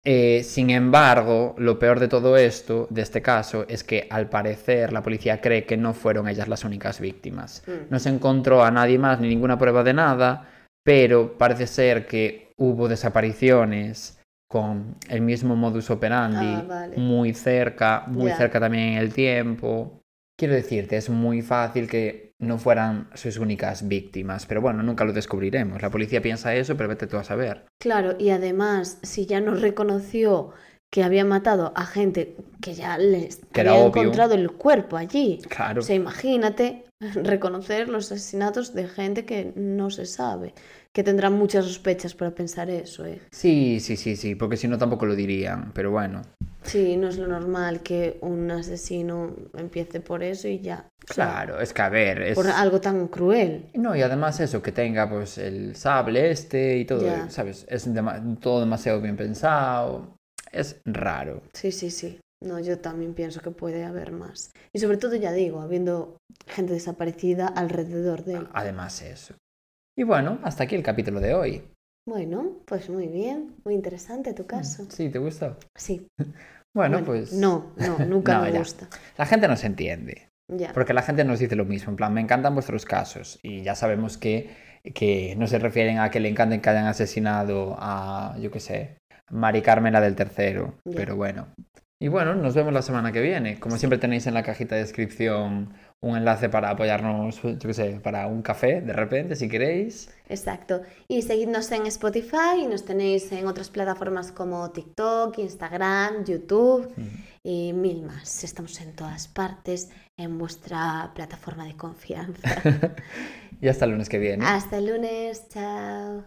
eh, sin embargo, lo peor de todo esto, de este caso, es que al parecer la policía cree que no fueron ellas las únicas víctimas. Mm. No se encontró a nadie más ni ninguna prueba de nada, pero parece ser que hubo desapariciones con el mismo modus operandi Ah, vale. muy cerca, muy cerca también en el tiempo. Quiero decirte, es muy fácil que no fueran sus únicas víctimas, pero bueno, nunca lo descubriremos. La policía piensa eso, pero vete tú a saber. Claro, y además, si ya no reconoció que había matado a gente que ya les Que había encontrado el cuerpo allí. Claro. O sea, imagínate reconocer los asesinatos de gente que no se sabe, que tendrán muchas sospechas para pensar eso, ¿eh? Sí, sí, sí, sí, porque si no tampoco lo dirían, pero bueno. Sí, no es lo normal que un asesino empiece por eso y ya. O sea, Claro, es que a ver, es... Por algo tan cruel. No, y además eso, que tenga pues el sable este y todo, Ya. ¿sabes? Es dema- todo demasiado bien pensado. Es raro. Sí, sí, sí. No, yo también pienso que puede haber más. Y sobre todo, ya digo, habiendo gente desaparecida alrededor de él. Además eso. Y bueno, hasta aquí el capítulo de hoy. Bueno, pues muy bien, muy interesante tu caso. Sí, ¿te gustó? Sí. Bueno, pues... No, no, nunca No, me ya. gusta. La gente nos entiende. Ya. Porque la gente nos dice lo mismo, en plan, me encantan vuestros casos. Y ya sabemos que, que no se refieren a que le encanten que hayan asesinado a, yo qué sé, Mari Carmela del Tercero. Pero bueno. Y bueno, nos vemos la semana que viene. Como siempre tenéis en la cajita de descripción un enlace para apoyarnos, yo qué sé, para un café de repente, si queréis. Exacto. Y seguidnos en Spotify y nos tenéis en otras plataformas como TikTok, Instagram, YouTube y mil más. Estamos en todas partes en vuestra plataforma de confianza. y hasta el lunes que viene. Hasta el lunes, chao.